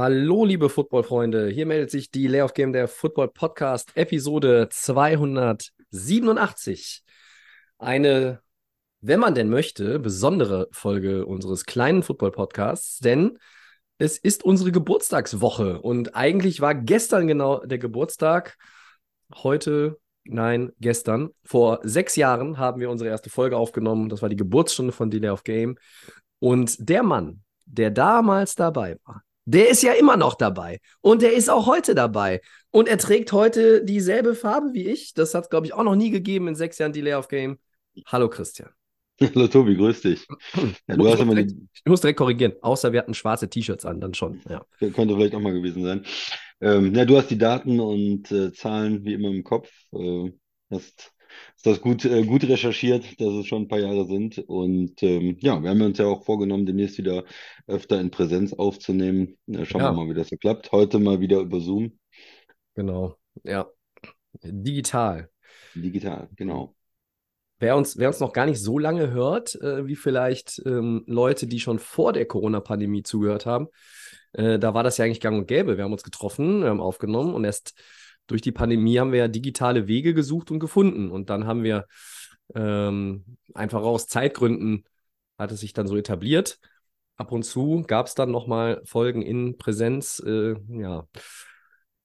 Hallo, liebe Football-Freunde. Hier meldet sich die Layoff Game der Football Podcast, Episode 287. Eine, wenn man denn möchte, besondere Folge unseres kleinen Football Podcasts, denn es ist unsere Geburtstagswoche und eigentlich war gestern genau der Geburtstag. Heute, nein, gestern. Vor sechs Jahren haben wir unsere erste Folge aufgenommen. Das war die Geburtsstunde von Delay of Game. Und der Mann, der damals dabei war, der ist ja immer noch dabei. Und der ist auch heute dabei. Und er trägt heute dieselbe Farbe wie ich. Das hat es, glaube ich, auch noch nie gegeben in sechs Jahren Delay of Game. Hallo Christian. Hallo Tobi, grüß dich. Ja, du ich, hast muss direkt, die, ich muss direkt korrigieren. Außer wir hatten schwarze T-Shirts an, dann schon. Ja. könnte vielleicht auch mal gewesen sein. Ähm, ja, du hast die Daten und äh, Zahlen wie immer im Kopf. Äh, hast, hast das gut, äh, gut recherchiert, dass es schon ein paar Jahre sind. Und ähm, ja, wir haben uns ja auch vorgenommen, demnächst wieder öfter in Präsenz aufzunehmen. Äh, schauen Ja. wir mal, wie das so klappt. Heute mal wieder über Zoom, Genau. Ja. Digital. digital, genau. Wer uns, wer uns noch gar nicht so lange hört, äh, wie vielleicht ähm, Leute, die schon vor der Corona-Pandemie zugehört haben, äh, da war das ja eigentlich gang und gäbe. Wir haben uns getroffen, wir haben aufgenommen und erst durch die Pandemie haben wir ja digitale Wege gesucht und gefunden. Und dann haben wir ähm, einfach aus Zeitgründen hat es sich dann so etabliert. Ab und zu gab es dann nochmal Folgen in Präsenz. Äh, ja.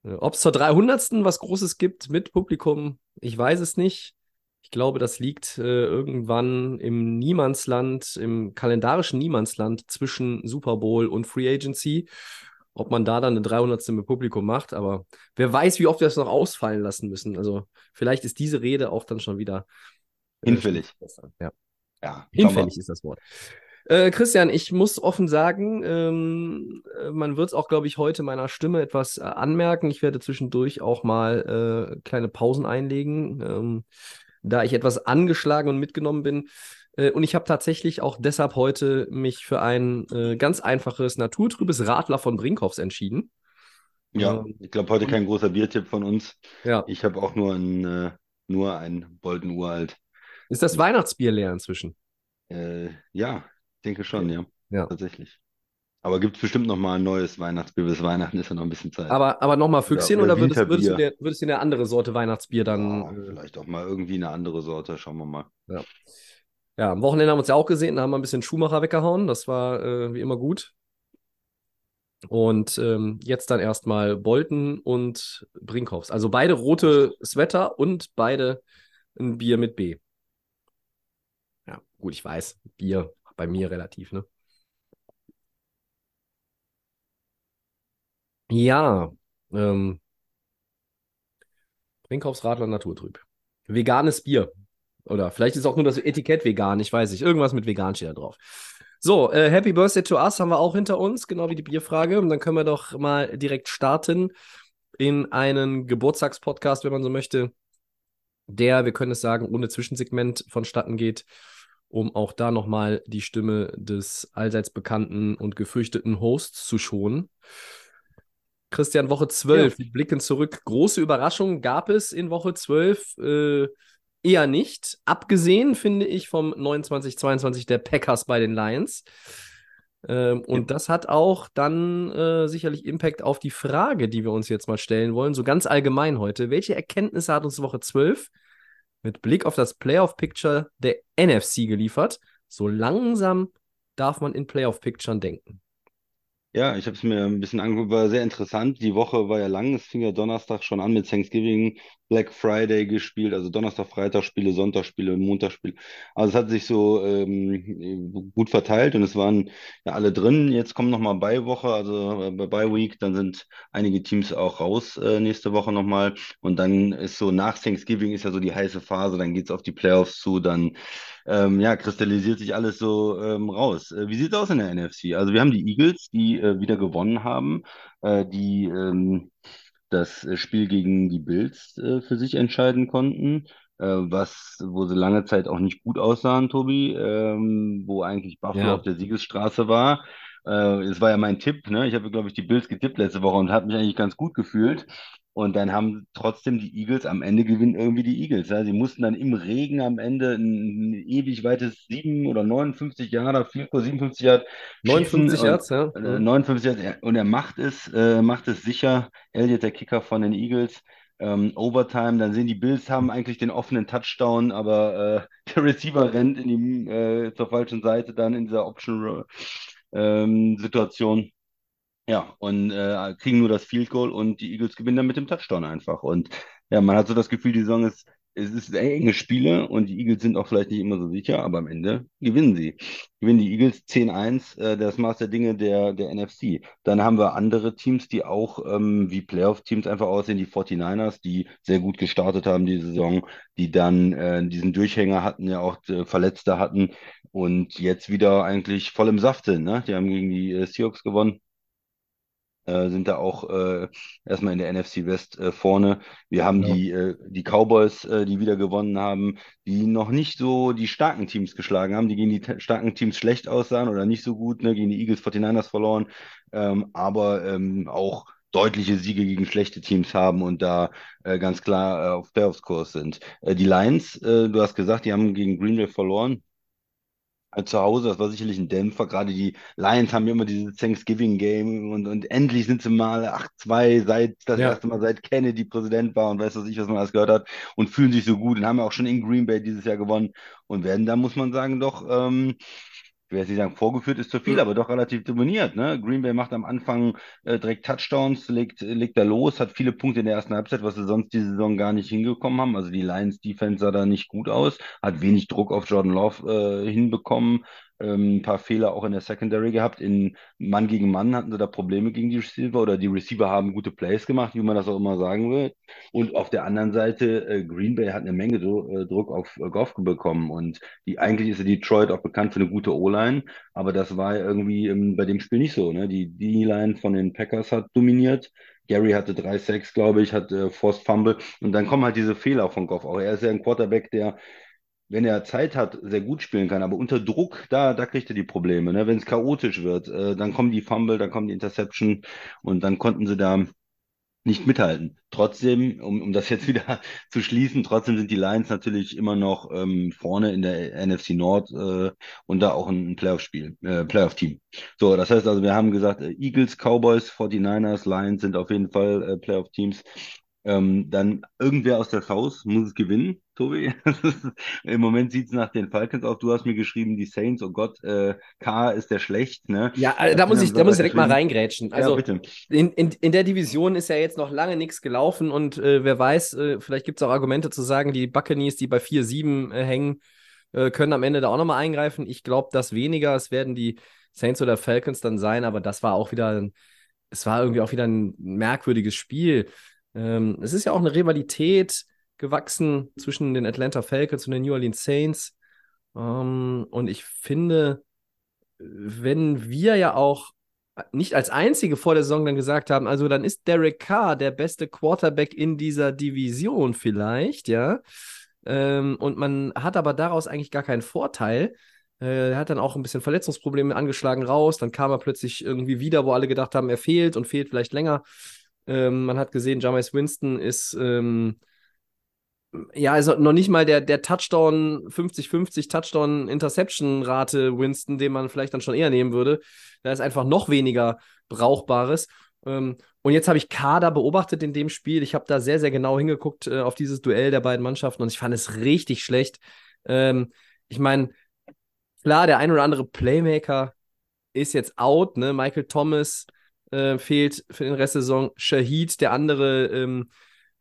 Ob es zur 300. was Großes gibt mit Publikum, ich weiß es nicht. Ich glaube, das liegt äh, irgendwann im Niemandsland, im kalendarischen Niemandsland zwischen Super Bowl und Free Agency. Ob man da dann eine 300. mit Publikum macht, aber wer weiß, wie oft wir das noch ausfallen lassen müssen. Also vielleicht ist diese Rede auch dann schon wieder äh, Hinfällig. Ja. Ja, Hinfällig ist das Wort. Äh, Christian, ich muss offen sagen, ähm, äh, man wird es auch, glaube ich, heute meiner Stimme etwas äh, anmerken. Ich werde zwischendurch auch mal äh, kleine Pausen einlegen, ähm, da ich etwas angeschlagen und mitgenommen bin. Äh, und ich habe tatsächlich auch deshalb heute mich für ein äh, ganz einfaches naturtrübes Radler von Brinkhoffs entschieden. Ja, Ähm, ich glaube, heute kein großer Biertipp von uns. Ja. Ich habe auch nur ein, äh, nur ein Bolton Uralt. Ist das Weihnachtsbier leer inzwischen? Äh, ja, denke schon, ja. Ja. Tatsächlich. Aber gibt es bestimmt noch mal ein neues Weihnachtsbier. Bis Weihnachten ist ja noch ein bisschen Zeit. Aber, aber nochmal Füchschen oder oder, würdest, würdest, du dir, würdest du eine andere Sorte Weihnachtsbier dann Ja, vielleicht auch mal irgendwie eine andere Sorte. Schauen wir mal. Ja, am Wochenende haben wir uns ja auch gesehen, da haben wir ein bisschen Schumacher weggehauen. Das war äh, wie immer gut. Und ähm, jetzt dann erstmal Bolton und Brinkhoffs. Also beide rote Sweater und beide ein Bier mit B. Ja, gut, ich weiß, Bier bei mir relativ, ne? Ja, ähm, Brinkhoffs Radler Naturtrüb. Veganes Bier. Oder vielleicht ist auch nur das Etikett vegan, ich weiß nicht. Irgendwas mit vegan steht da drauf. So, äh, Happy Birthday to Us haben wir auch hinter uns, genau wie die Bierfrage. Und dann können wir doch mal direkt starten in einen Geburtstagspodcast, wenn man so möchte, der, wir können es sagen, ohne Zwischensegment vonstatten geht, um auch da nochmal die Stimme des allseits bekannten und gefürchteten Hosts zu schonen. Christian, Woche 12, wir blicken zurück. Große Überraschungen gab es in Woche 12 äh, eher nicht. Abgesehen, finde ich, vom 29-22 der Packers bei den Lions. Ähm, und das hat auch dann äh, sicherlich Impact auf die Frage, die wir uns jetzt mal stellen wollen, so ganz allgemein heute. Welche Erkenntnisse hat uns Woche 12 mit Blick auf das Playoff-Picture der NFC geliefert? So langsam darf man in Playoff-Picturen denken. Ja, ich habe es mir ein bisschen angeguckt, war sehr interessant. Die Woche war ja lang, es fing ja Donnerstag schon an mit Thanksgiving, Black Friday gespielt, also Donnerstag, Freitag Spiele, Sonntag und Montag Spiele. Also es hat sich so ähm, gut verteilt und es waren ja alle drin. Jetzt kommt nochmal Bye-Woche, also äh, bei Bye-Week, dann sind einige Teams auch raus äh, nächste Woche nochmal. Und dann ist so nach Thanksgiving ist ja so die heiße Phase, dann geht's auf die Playoffs zu, dann ähm, ja, kristallisiert sich alles so ähm, raus. Äh, wie sieht's aus in der NFC? Also wir haben die Eagles, die äh, wieder gewonnen haben, äh, die ähm, das äh, Spiel gegen die Bills äh, für sich entscheiden konnten, äh, was, wo sie lange Zeit auch nicht gut aussahen, Tobi, ähm, wo eigentlich Buffalo Ja. auf der Siegesstraße war. Äh, es war ja mein Tipp, ne? Ich habe, glaube ich, die Bills getippt letzte Woche und habe mich eigentlich ganz gut gefühlt. Und dann haben trotzdem die Eagles am Ende gewinnen irgendwie die Eagles. Ja? Sie mussten dann im Regen am Ende ein, ein ewig weites 7 oder 59 Jahre, 4 oder 57 Jahre schießen 59 und Yards, ja. äh, Mhm. 59 Yards, ja, und er macht es, äh, macht es sicher. Elliott, der Kicker von den Eagles. Ähm, Overtime, dann sehen die Bills haben eigentlich den offenen Touchdown, aber äh, der Receiver rennt in die, äh, zur falschen Seite dann in dieser Option ähm, Situation. Ja, und äh, kriegen nur das Field Goal und die Eagles gewinnen dann mit dem Touchdown einfach. Und ja, man hat so das Gefühl, die Saison ist, es ist enge Spiele und die Eagles sind auch vielleicht nicht immer so sicher, aber am Ende gewinnen sie. Gewinnen die Eagles 10-1, äh, das Maß der Dinge der, der NFC. Dann haben wir andere Teams, die auch ähm, wie Playoff-Teams einfach aussehen, die 49ers, die sehr gut gestartet haben die Saison, die dann äh, diesen Durchhänger hatten, ja auch äh, Verletzte hatten und jetzt wieder eigentlich voll im Saft sind. Ne? Die haben gegen die äh, Seahawks gewonnen äh, sind da auch äh, erstmal in der NFC West äh, vorne. Wir haben Genau. die, äh, die Cowboys, äh, die wieder gewonnen haben, die noch nicht so die starken Teams geschlagen haben, die gegen die starken Teams schlecht aussahen oder nicht so gut, ne, gegen die Eagles 49ers verloren, ähm, aber ähm, auch deutliche Siege gegen schlechte Teams haben und da äh, ganz klar äh, auf Playoffs-Kurs sind. Äh, die Lions, äh, du hast gesagt, die haben gegen Green Bay verloren äh, zu Hause, das war sicherlich ein Dämpfer. Gerade die Lions haben ja immer dieses Thanksgiving-Game und, und endlich sind sie mal 8-2 seit das Ja. erste Mal seit Kennedy Präsident war und weiß was ich, was man alles gehört hat und fühlen sich so gut und haben ja auch schon in Green Bay dieses Jahr gewonnen und werden da, muss man sagen, doch, ähm, ich will jetzt nicht sagen, vorgeführt ist zu viel, aber doch relativ dominiert. Ne? Green Bay macht am Anfang äh, direkt Touchdowns, legt, legt da los, hat viele Punkte in der ersten Halbzeit, was sie sonst diese Saison gar nicht hingekommen haben. Also die Lions Defense sah da nicht gut aus, hat wenig Druck auf Jordan Love äh, hinbekommen, ähm, ein paar Fehler auch in der Secondary gehabt. In Mann gegen Mann hatten sie da Probleme gegen die Receiver oder die Receiver haben gute Plays gemacht, wie man das auch immer sagen will. Und auf der anderen Seite, äh, Green Bay hat eine Menge Dru äh, Druck auf äh, Goff bekommen und die, eigentlich ist Detroit auch bekannt für eine gute O-Line, aber das war irgendwie ähm, bei dem Spiel nicht so. Ne? Die D-Line von den Packers hat dominiert. Gary hatte drei Sacks, glaube ich, hat äh, Forced Fumble und dann kommen halt diese Fehler von Goff. Auch er ist ja ein Quarterback, der, wenn er Zeit hat, sehr gut spielen kann, aber unter Druck, da, da kriegt er die Probleme. Ne? Wenn es chaotisch wird, äh, dann kommen die Fumble, dann kommen die Interception und dann konnten sie da nicht mithalten. Trotzdem, um, um das jetzt wieder zu schließen, trotzdem sind die Lions natürlich immer noch ähm, vorne in der NFC Nord äh, und da auch ein Playoff-Spiel, äh, Playoff-Team. So, das heißt also, wir haben gesagt, äh, Eagles, Cowboys, 49ers, Lions sind auf jeden Fall äh, Playoff-Teams. Ähm, dann irgendwer aus der South muss es gewinnen, Tobi. Im Moment sieht es nach den Falcons auf. Du hast mir geschrieben, die Saints, oh Gott, äh, K ist der schlecht, ne? Ja, äh, da Hast muss ich, da muss ich direkt mal reingrätschen. Ja, Also, bitte. in, in, in der Division ist ja jetzt noch lange nichts gelaufen und äh, wer weiß, äh, vielleicht gibt es auch Argumente zu sagen, die Buccaneers, die bei 4-7 äh, hängen, äh, können am Ende da auch nochmal eingreifen. Ich glaube, das weniger. Es werden die Saints oder Falcons dann sein, aber das war auch wieder, ein, es war irgendwie auch wieder ein merkwürdiges Spiel. Ähm, es ist ja auch eine Rivalität gewachsen zwischen den Atlanta Falcons und den New Orleans Saints. Ähm, und ich finde, wenn wir ja auch nicht als einzige vor der Saison dann gesagt haben, also dann ist Derek Carr der beste Quarterback in dieser Division vielleicht, ja. Ähm, und man hat aber daraus eigentlich gar keinen Vorteil. Äh, er hat dann auch ein bisschen Verletzungsprobleme angeschlagen raus. Dann kam er plötzlich irgendwie wieder, wo alle gedacht haben, er fehlt und fehlt vielleicht länger. Ähm, man hat gesehen, Jameis Winston ist ähm, ja, also noch nicht mal der, der Touchdown, 50-50 Touchdown-Interception-Rate Winston, den man vielleicht dann schon eher nehmen würde. Da ist einfach noch weniger Brauchbares. Ähm, und jetzt habe ich Kader beobachtet in dem Spiel. Ich habe da sehr, sehr genau hingeguckt äh, auf dieses Duell der beiden Mannschaften und ich fand es richtig schlecht. Ähm, ich meine, klar, der ein oder andere Playmaker ist jetzt out, ne? Michael Thomas äh, fehlt für den Rest der Saison. Shahid, der andere ähm,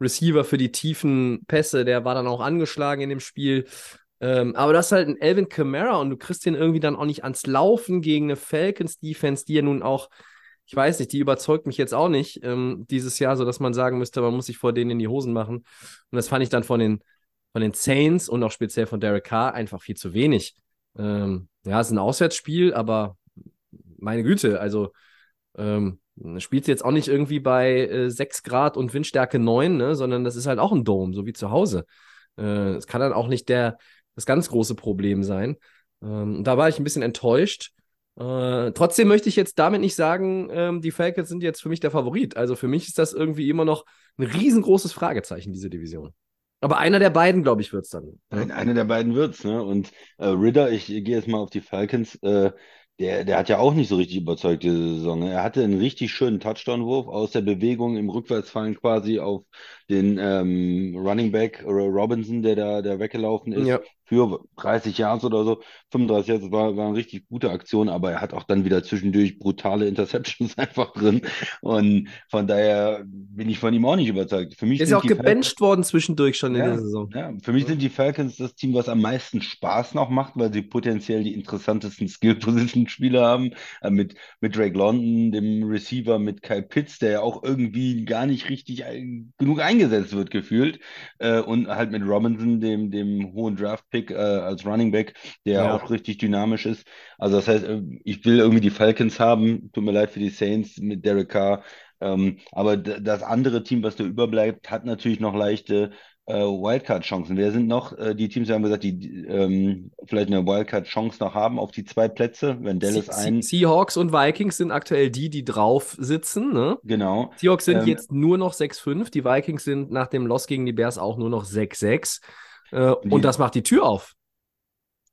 Receiver für die tiefen Pässe, der war dann auch angeschlagen in dem Spiel. Ähm, aber das ist halt ein Elvin Kamara und du kriegst den irgendwie dann auch nicht ans Laufen gegen eine Falcons-Defense, die ja nun auch, ich weiß nicht, die überzeugt mich jetzt auch nicht ähm, dieses Jahr, sodass man sagen müsste, man muss sich vor denen in die Hosen machen. Und das fand ich dann von den, von den Saints und auch speziell von Derek Carr einfach viel zu wenig. Ähm, ja, es ist ein Auswärtsspiel, aber meine Güte, also ähm, Spielt jetzt auch nicht irgendwie bei äh, 6 Grad und Windstärke 9, ne, sondern das ist halt auch ein Dome, so wie zu Hause. Äh, es kann dann auch nicht der, das ganz große Problem sein. Ähm, da war ich ein bisschen enttäuscht. Äh, trotzdem möchte ich jetzt damit nicht sagen, ähm, die Falcons sind jetzt für mich der Favorit. Also für mich ist das irgendwie immer noch ein riesengroßes Fragezeichen, diese Division. Aber einer der beiden, glaube ich, wird es dann. Ein, einer der beiden wird's, ne? Und äh, Ridder, ich gehe jetzt mal auf die Falcons, äh, der, der hat ja auch nicht so richtig überzeugt diese Saison. Ne? Er hatte einen richtig schönen Touchdown-Wurf aus der Bewegung im Rückwärtsfallen quasi auf den ähm, Running Back oder Robinson, der da der weggelaufen ist. Ja. Für 30 Yards oder so, 35 Yards, das war, war eine richtig gute Aktion, aber er hat auch dann wieder zwischendurch brutale Interceptions einfach drin. Und von daher bin ich von ihm auch nicht überzeugt. Für mich Ist ja sind auch gebencht worden zwischendurch schon in ja, der Saison. ja, für mich sind die Falcons das Team, was am meisten Spaß noch macht, weil sie potenziell die interessantesten Skill-Position-Spieler haben. Äh, mit, mit Drake London, dem Receiver, mit Kyle Pitts, der ja auch irgendwie gar nicht richtig ein, genug eingesetzt wird, gefühlt. Äh, und halt mit Robinson, dem, dem hohen Draft-Pick äh, als Running Back, der Ja. auch richtig dynamisch ist. Also das heißt, äh, ich will irgendwie die Falcons haben. Tut mir leid für die Saints mit Derek Carr. Ähm, aber das andere Team, was da überbleibt, hat natürlich noch leichte äh, Wildcard-Chancen. Wer sind noch äh, die Teams, die haben gesagt, die die, ähm, vielleicht eine Wildcard-Chance noch haben auf die zwei Plätze, wenn Dallas Se- ein, Se- Seahawks und Vikings sind aktuell die, die drauf sitzen. Ne? genau. Seahawks sind Ähm, jetzt nur noch 6-5. Die Vikings sind nach dem Loss gegen die Bears auch nur noch 6-6. Äh, und das macht die Tür auf.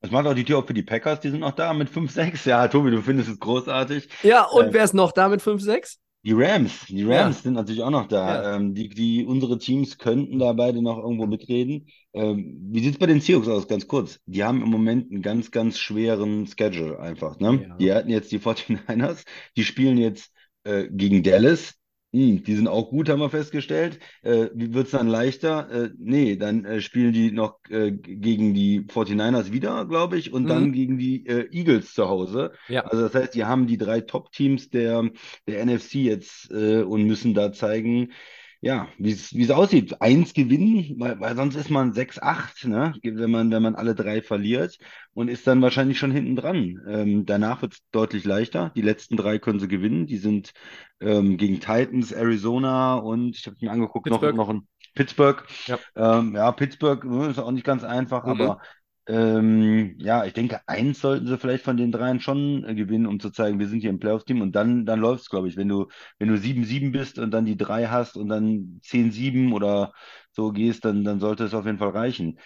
Das macht auch die Tür auf für die Packers, die sind noch da mit 5-6. Ja, Tobi, du findest es großartig. Ja, und Äh, wer ist noch da mit 5-6? Die Rams, die Ja. Rams sind natürlich auch noch da. Ja. Ähm, die, die, unsere Teams könnten da beide noch irgendwo mitreden. Ähm, wie sieht's bei den Seahawks aus? Ganz kurz. Die haben im Moment einen ganz, ganz schweren Schedule einfach. Ne? Ja. Die hatten jetzt die 49ers, die spielen jetzt äh, gegen Dallas. Hm, die sind auch gut, haben wir festgestellt. Äh, wie wird's dann leichter? Äh, nee, dann äh, spielen die noch äh, gegen die 49ers wieder, glaube ich, und dann Mhm. gegen die äh, Eagles zu Hause. Ja. Also das heißt, die haben die drei Top-Teams der, der NFC jetzt äh, und müssen da zeigen, ja, wie es aussieht. Eins gewinnen, weil, weil sonst ist man 6-8, ne? Wenn man, wenn man alle drei verliert und ist dann wahrscheinlich schon hinten dran. Ähm, danach wird es deutlich leichter. Die letzten drei können sie gewinnen. Die sind ähm, gegen Titans, Arizona und ich habe mir angeguckt, noch, Pittsburgh. noch ein Pittsburgh. Ja. Ähm, ja, Pittsburgh äh, ist auch nicht ganz einfach, Mhm. aber ähm, ja, ich denke, eins sollten sie vielleicht von den dreien schon äh, gewinnen, um zu zeigen, wir sind hier im Playoff-Team und dann, dann läuft es, glaube ich. Wenn du, wenn du 7-7 bist und dann die drei hast und dann 10-7 oder so gehst, dann, dann sollte es auf jeden Fall reichen.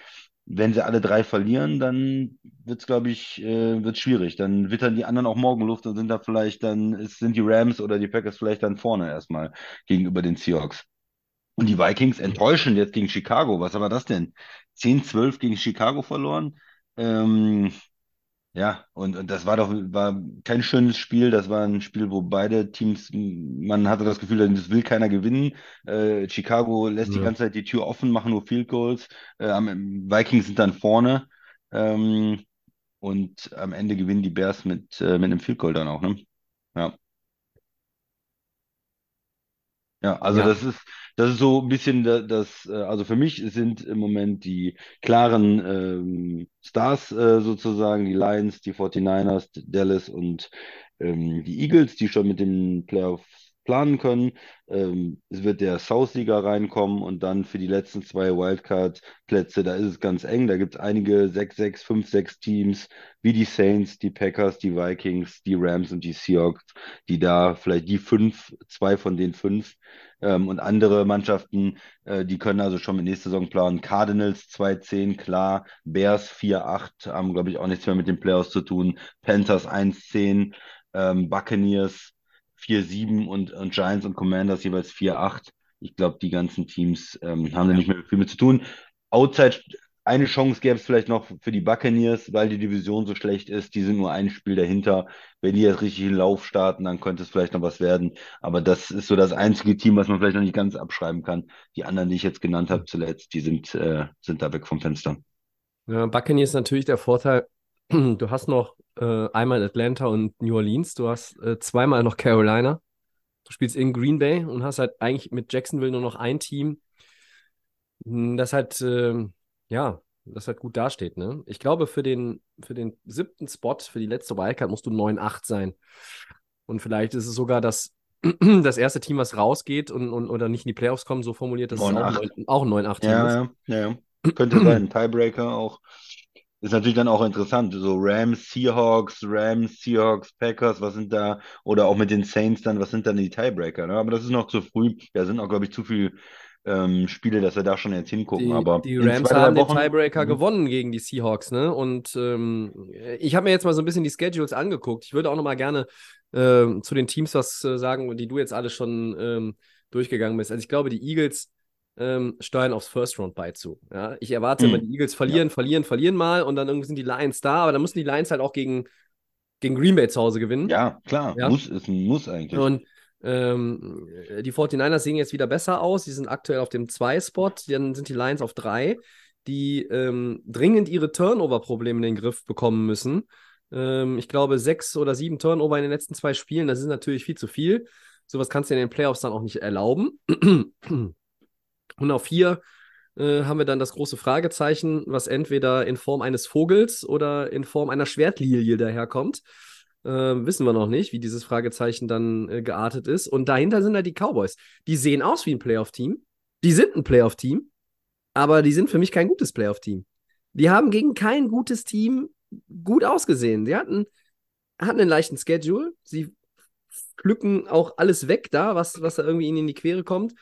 Wenn sie alle drei verlieren, dann wird es, glaube ich, äh, wird's schwierig. Dann wittern die anderen auch Morgenluft und sind da vielleicht dann, es sind die Rams oder die Packers vielleicht dann vorne erstmal gegenüber den Seahawks. Und die Vikings enttäuschen jetzt gegen Chicago. Was war das denn? 10-12 gegen Chicago verloren. Ähm, ja, und, und das war doch war kein schönes Spiel. Das war ein Spiel, wo beide Teams, man hatte das Gefühl, das will keiner gewinnen. Äh, Chicago lässt die Ja. ganze Zeit die Tür offen, machen nur Field Goals. Äh, am, Vikings sind dann vorne. Ähm, und am Ende gewinnen die Bears mit, äh, mit einem Field Goal dann auch, ne? Ja. Ja, also Ja. das ist, das ist so ein bisschen da- das, äh, also für mich sind im Moment die klaren ähm, Stars äh, sozusagen, die Lions, die 49ers, Dallas und ähm, die Eagles, die schon mit den Playoffs planen können. Ähm, es wird der South-Sieger reinkommen und dann für die letzten zwei Wildcard-Plätze, da ist es ganz eng. Da gibt es einige 6-6, 5-6 Teams, wie die Saints, die Packers, die Vikings, die Rams und die Seahawks, die da vielleicht die fünf, zwei von den fünf ähm, und andere Mannschaften, äh, die können also schon mit nächster Saison planen. Cardinals 2-10, klar. Bears 4-8, haben, glaube ich, auch nichts mehr mit den Playoffs zu tun. Panthers 1-10, ähm, Buccaneers 4-7 und, und Giants und Commanders jeweils 4-8. Ich glaube, die ganzen Teams ähm, haben da nicht mehr viel mit zu tun. Outside, eine Chance gäbe es vielleicht noch für die Buccaneers, weil die Division so schlecht ist. Die sind nur ein Spiel dahinter. Wenn die jetzt richtig in Lauf starten, dann könnte es vielleicht noch was werden. Aber das ist so das einzige Team, was man vielleicht noch nicht ganz abschreiben kann. Die anderen, die ich jetzt genannt habe zuletzt, die sind, äh, sind da weg vom Fenster. Ja, Buccaneers ist natürlich der Vorteil, du hast noch äh, einmal Atlanta und New Orleans, du hast äh, zweimal noch Carolina, du spielst in Green Bay und hast halt eigentlich mit Jacksonville nur noch ein Team, hm, das halt, ähm, ja, das halt gut dasteht, ne? Ich glaube, für den, für den siebten Spot, für die letzte Wildcard musst du 9-8 sein. Und vielleicht ist es sogar das das erste Team, was rausgeht und, und oder nicht in die Playoffs kommt, so formuliert, das ist auch ein 9-8. 9 auch ein 9-8-Team ist. Ja, ja, ja, ja. Könnte sein. Tiebreaker auch. Ist natürlich dann auch interessant. So Rams, Seahawks, Rams, Seahawks, Packers, was sind da? Oder auch mit den Saints dann, was sind dann die Tiebreaker? Ne? Aber das ist noch zu früh. Da sind auch, glaube ich, zu viele ähm, Spiele, dass wir da schon jetzt hingucken. Die, Aber die Rams zwei, haben den Wochen- Tiebreaker Mhm. gewonnen gegen die Seahawks, ne? Und ähm, ich habe mir jetzt mal so ein bisschen die Schedules angeguckt. Ich würde auch noch mal gerne ähm, zu den Teams was äh, sagen, die du jetzt alle schon ähm, durchgegangen bist. Also ich glaube, die Eagles ähm, steuern aufs First Round bei zu. Ja? Ich erwarte Mhm. immer, die Eagles verlieren, verlieren, verlieren mal und dann irgendwie sind die Lions da, aber dann müssen die Lions halt auch gegen, gegen Green Bay zu Hause gewinnen. Ja, klar. Ja. Muss, ist ein Muss eigentlich. Und ähm, die 49ers sehen jetzt wieder besser aus. Die sind aktuell auf dem 2-Spot. Dann sind die Lions auf 3, die ähm, dringend ihre Turnover-Probleme in den Griff bekommen müssen. Ähm, ich glaube, sechs oder sieben Turnover in den letzten zwei Spielen, das ist natürlich viel zu viel. Sowas kannst du in den Playoffs dann auch nicht erlauben. Und auf 4 äh, haben wir dann das große Fragezeichen, was entweder in Form eines Vogels oder in Form einer Schwertlilie daherkommt. Ähm, wissen wir noch nicht, wie dieses Fragezeichen dann äh, geartet ist. Und dahinter sind halt die Cowboys. Die sehen aus wie ein Playoff-Team. Die sind ein Playoff-Team, aber die sind für mich kein gutes Playoff-Team. Die haben gegen kein gutes Team gut ausgesehen. Sie hatten, hatten einen leichten Schedule. Sie pflücken auch alles weg da, was, was da irgendwie ihnen in die Quere kommt.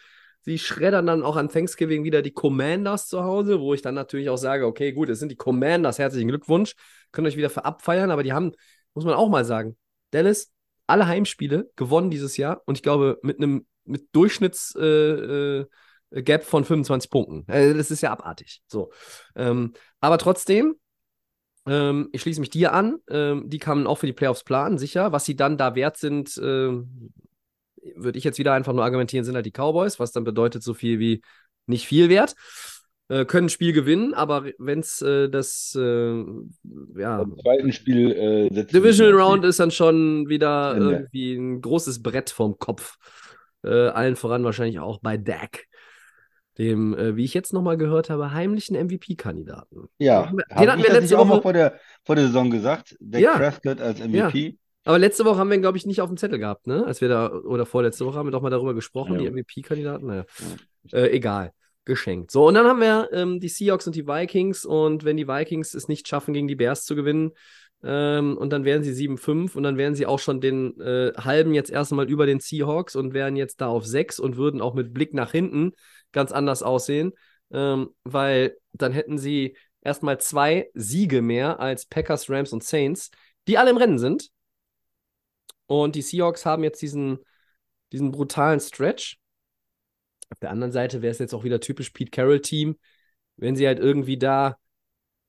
Sie schreddern dann auch an Thanksgiving wieder die Commanders zu Hause, wo ich dann natürlich auch sage, okay, gut, es sind die Commanders, herzlichen Glückwunsch, könnt euch wieder für abfeiern, aber die haben, muss man auch mal sagen, Dallas, alle Heimspiele gewonnen dieses Jahr und ich glaube mit einem mit Durchschnitts äh, äh, Gap von 25 Punkten. Äh, das ist ja abartig. So. Ähm, aber trotzdem, ähm, ich schließe mich dir an. Ähm, die kann man auch für die Playoffs planen, sicher. Was sie dann da wert sind, ähm, würde ich jetzt wieder einfach nur argumentieren, sind halt die Cowboys, was dann bedeutet so viel wie nicht viel wert. Äh, können ein Spiel gewinnen, aber wenn es äh, das äh, ja, Im zweiten Spiel äh, Divisional Round ist dann schon wieder Ende. irgendwie ein großes Brett vom Kopf. Äh, allen voran wahrscheinlich auch bei Dak, dem, äh, wie ich jetzt nochmal gehört habe, heimlichen MVP-Kandidaten. Ja, Den hatten wir das letzte nicht auch mal vor der, vor der Saison gesagt? Dak Ja. Prescott als MVP? Aber letzte Woche haben wir ihn, glaube ich, nicht auf dem Zettel gehabt, ne? Als wir da, oder vorletzte Woche haben wir doch mal darüber gesprochen, Ja. die MVP-Kandidaten. Naja, äh, egal. Geschenkt. So, und dann haben wir ähm, die Seahawks und die Vikings. Und wenn die Vikings es nicht schaffen, gegen die Bears zu gewinnen, ähm, und dann wären sie 7-5 und dann wären sie auch schon den äh, halben jetzt erstmal über den Seahawks und wären jetzt da auf 6 und würden auch mit Blick nach hinten ganz anders aussehen, ähm, weil dann hätten sie erstmal zwei Siege mehr als Packers, Rams und Saints, die alle im Rennen sind. Und die Seahawks haben jetzt diesen, diesen brutalen Stretch. Auf der anderen Seite wäre es jetzt auch wieder typisch Pete Carroll-Team, wenn sie halt irgendwie da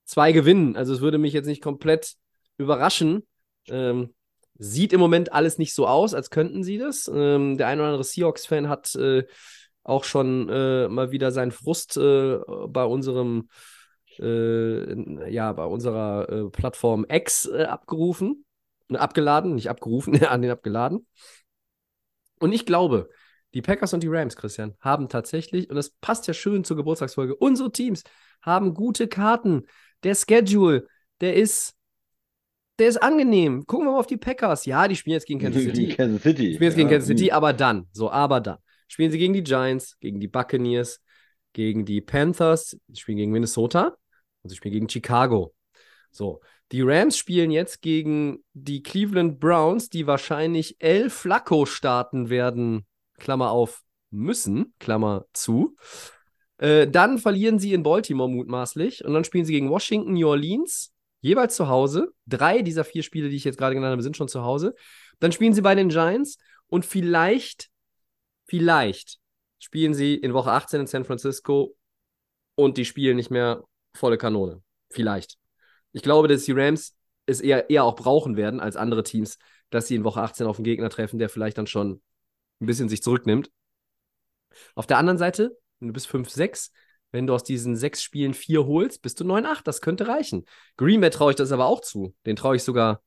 zwei gewinnen. Also es würde mich jetzt nicht komplett überraschen. Ähm, sieht im Moment alles nicht so aus, als könnten sie das. Ähm, der ein oder andere Seahawks-Fan hat äh, auch schon äh, mal wieder seinen Frust äh, bei unserem äh, ja, bei unserer äh, Plattform X äh, abgerufen. Abgeladen, nicht abgerufen, an den abgeladen. Und ich glaube, die Packers und die Rams, Christian, haben tatsächlich, und das passt ja schön zur Geburtstagsfolge, unsere Teams haben gute Karten. Der Schedule, der ist, der ist angenehm. Gucken wir mal auf die Packers. Ja, die spielen jetzt gegen Kansas City. Gegen Kansas City. Spielen jetzt gegen Ja, Kansas City, aber dann, so, aber dann. Spielen sie gegen die Giants, gegen die Buccaneers, gegen die Panthers, sie spielen gegen Minnesota und sie spielen gegen Chicago. So, die Rams spielen jetzt gegen die Cleveland Browns, die wahrscheinlich El Flacco starten werden, Klammer auf, müssen, Klammer zu. Äh, dann verlieren sie in Baltimore mutmaßlich und dann spielen sie gegen Washington, New Orleans, jeweils zu Hause. Drei dieser vier Spiele, die ich jetzt gerade genannt habe, sind schon zu Hause. Dann spielen sie bei den Giants und vielleicht, vielleicht spielen sie in Woche 18 in San Francisco und die spielen nicht mehr volle Kanone. Vielleicht. Ich glaube, dass die Rams es eher, eher auch brauchen werden als andere Teams, dass sie in Woche 18 auf einen Gegner treffen, der vielleicht dann schon ein bisschen sich zurücknimmt. Auf der anderen Seite, wenn du bist 5-6, wenn du aus diesen sechs Spielen vier holst, bist du 9-8. Das könnte reichen. Green Bay traue ich das aber auch zu. Den traue ich sogar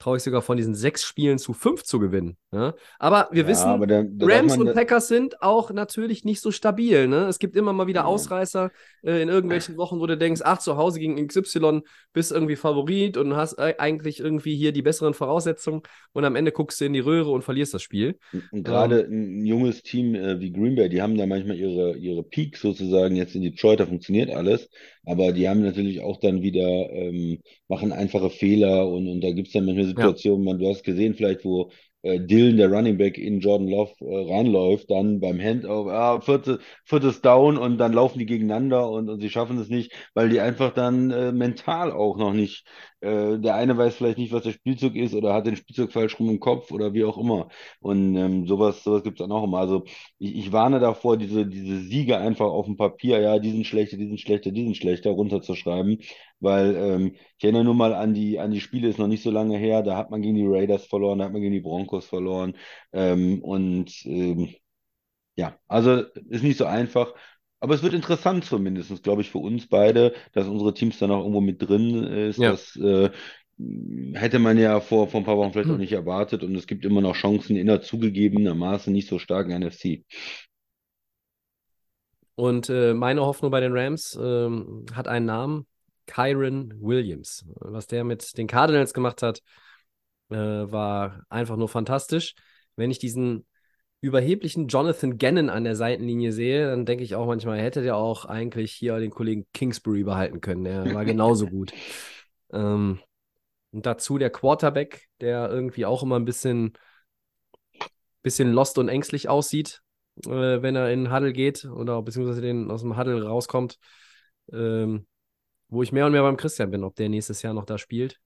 traue ich sogar von diesen sechs Spielen zu fünf zu gewinnen. Ja? Aber wir Ja, wissen, aber da, da Rams und Packers sind auch natürlich nicht so stabil. Ne? Es gibt immer mal wieder Ja. Ausreißer äh, in irgendwelchen Wochen, wo du denkst, ach, zu Hause gegen XY bist irgendwie Favorit und hast eigentlich irgendwie hier die besseren Voraussetzungen und am Ende guckst du in die Röhre und verlierst das Spiel. Und gerade ein junges Team äh, wie Green Bay, die haben da manchmal ihre, ihre Peaks sozusagen jetzt in Detroit, da funktioniert alles, aber die haben natürlich auch dann wieder, ähm, machen einfache Fehler und, und da gibt es dann manchmal Situationen, man, du hast gesehen vielleicht, wo äh, Dillon, der Running Back, in Jordan Love äh, reinläuft, dann beim Handoff, ah, vierte, viertes Down und dann laufen die gegeneinander und, und sie schaffen es nicht, weil die einfach dann äh, mental auch noch nicht, äh, der eine weiß vielleicht nicht, was der Spielzug ist oder hat den Spielzug falsch rum im Kopf oder wie auch immer. Und ähm, sowas, sowas gibt es dann auch immer. Also ich, ich warne davor, diese, diese Siege einfach auf dem Papier, ja, die sind schlechter, die sind schlechter, die sind schlechter, runterzuschreiben. Weil ähm, ich erinnere nur mal an die, an die Spiele, ist noch nicht so lange her, da hat man gegen die Raiders verloren, da hat man gegen die Broncos verloren. Ähm, und ähm, ja, also ist nicht so einfach. Aber es wird interessant zumindest, glaube ich, für uns beide, dass unsere Teams dann auch irgendwo mit drin ist. Ja. Das äh, hätte man ja vor, vor ein paar Wochen vielleicht Hm. auch nicht erwartet. Und es gibt immer noch Chancen in der zugegebenermaßen nicht so starken NFC. Und äh, meine Hoffnung bei den Rams ähm, hat einen Namen: Kyron Williams. Was der mit den Cardinals gemacht hat, äh, war einfach nur fantastisch. Wenn ich diesen überheblichen Jonathan Gannon an der Seitenlinie sehe, dann denke ich auch manchmal, er hätte der auch eigentlich hier den Kollegen Kingsbury behalten können. Der war genauso gut. Ähm, und dazu der Quarterback, der irgendwie auch immer ein bisschen, bisschen lost und ängstlich aussieht, äh, wenn er in den Huddle geht oder beziehungsweise den aus dem Huddle rauskommt. Ähm, wo ich mehr und mehr beim Christian bin, ob der nächstes Jahr noch da spielt.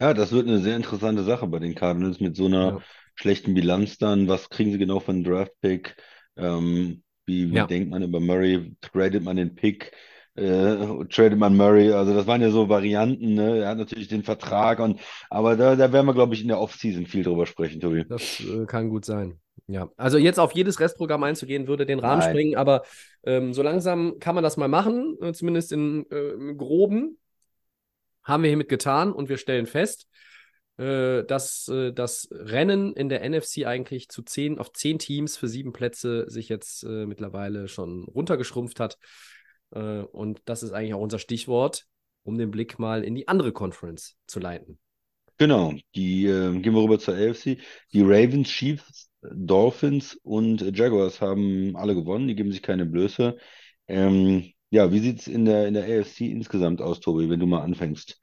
Ja, das wird eine sehr interessante Sache bei den Cardinals mit so einer Ja. schlechten Bilanz dann. Was kriegen sie genau einen Draft-Pick? Ähm, wie wie Ja. denkt man über Murray? Tradet man den Pick? Äh, tradet man Murray? Also das waren ja so Varianten, ne? Er hat natürlich den Vertrag und aber da, da werden wir, glaube ich, in der Offseason viel drüber sprechen, Tobi. Das äh, kann gut sein. Ja, also jetzt auf jedes Restprogramm einzugehen, würde den Rahmen Nein. sprengen, aber ähm, so langsam kann man das mal machen, äh, zumindest in, äh, im Groben. Haben wir hiermit getan und wir stellen fest, äh, dass äh, das Rennen in der NFC eigentlich zu zehn, auf zehn Teams für sieben Plätze sich jetzt äh, mittlerweile schon runtergeschrumpft hat. Äh, und das ist eigentlich auch unser Stichwort, um den Blick mal in die andere Conference zu leiten. Genau, die äh, gehen wir rüber zur AFC. Die Ravens, Chiefs, Dolphins und Jaguars haben alle gewonnen, die geben sich keine Blöße. Ähm, ja, wie sieht es in der, in der AFC insgesamt aus, Tobi, wenn du mal anfängst?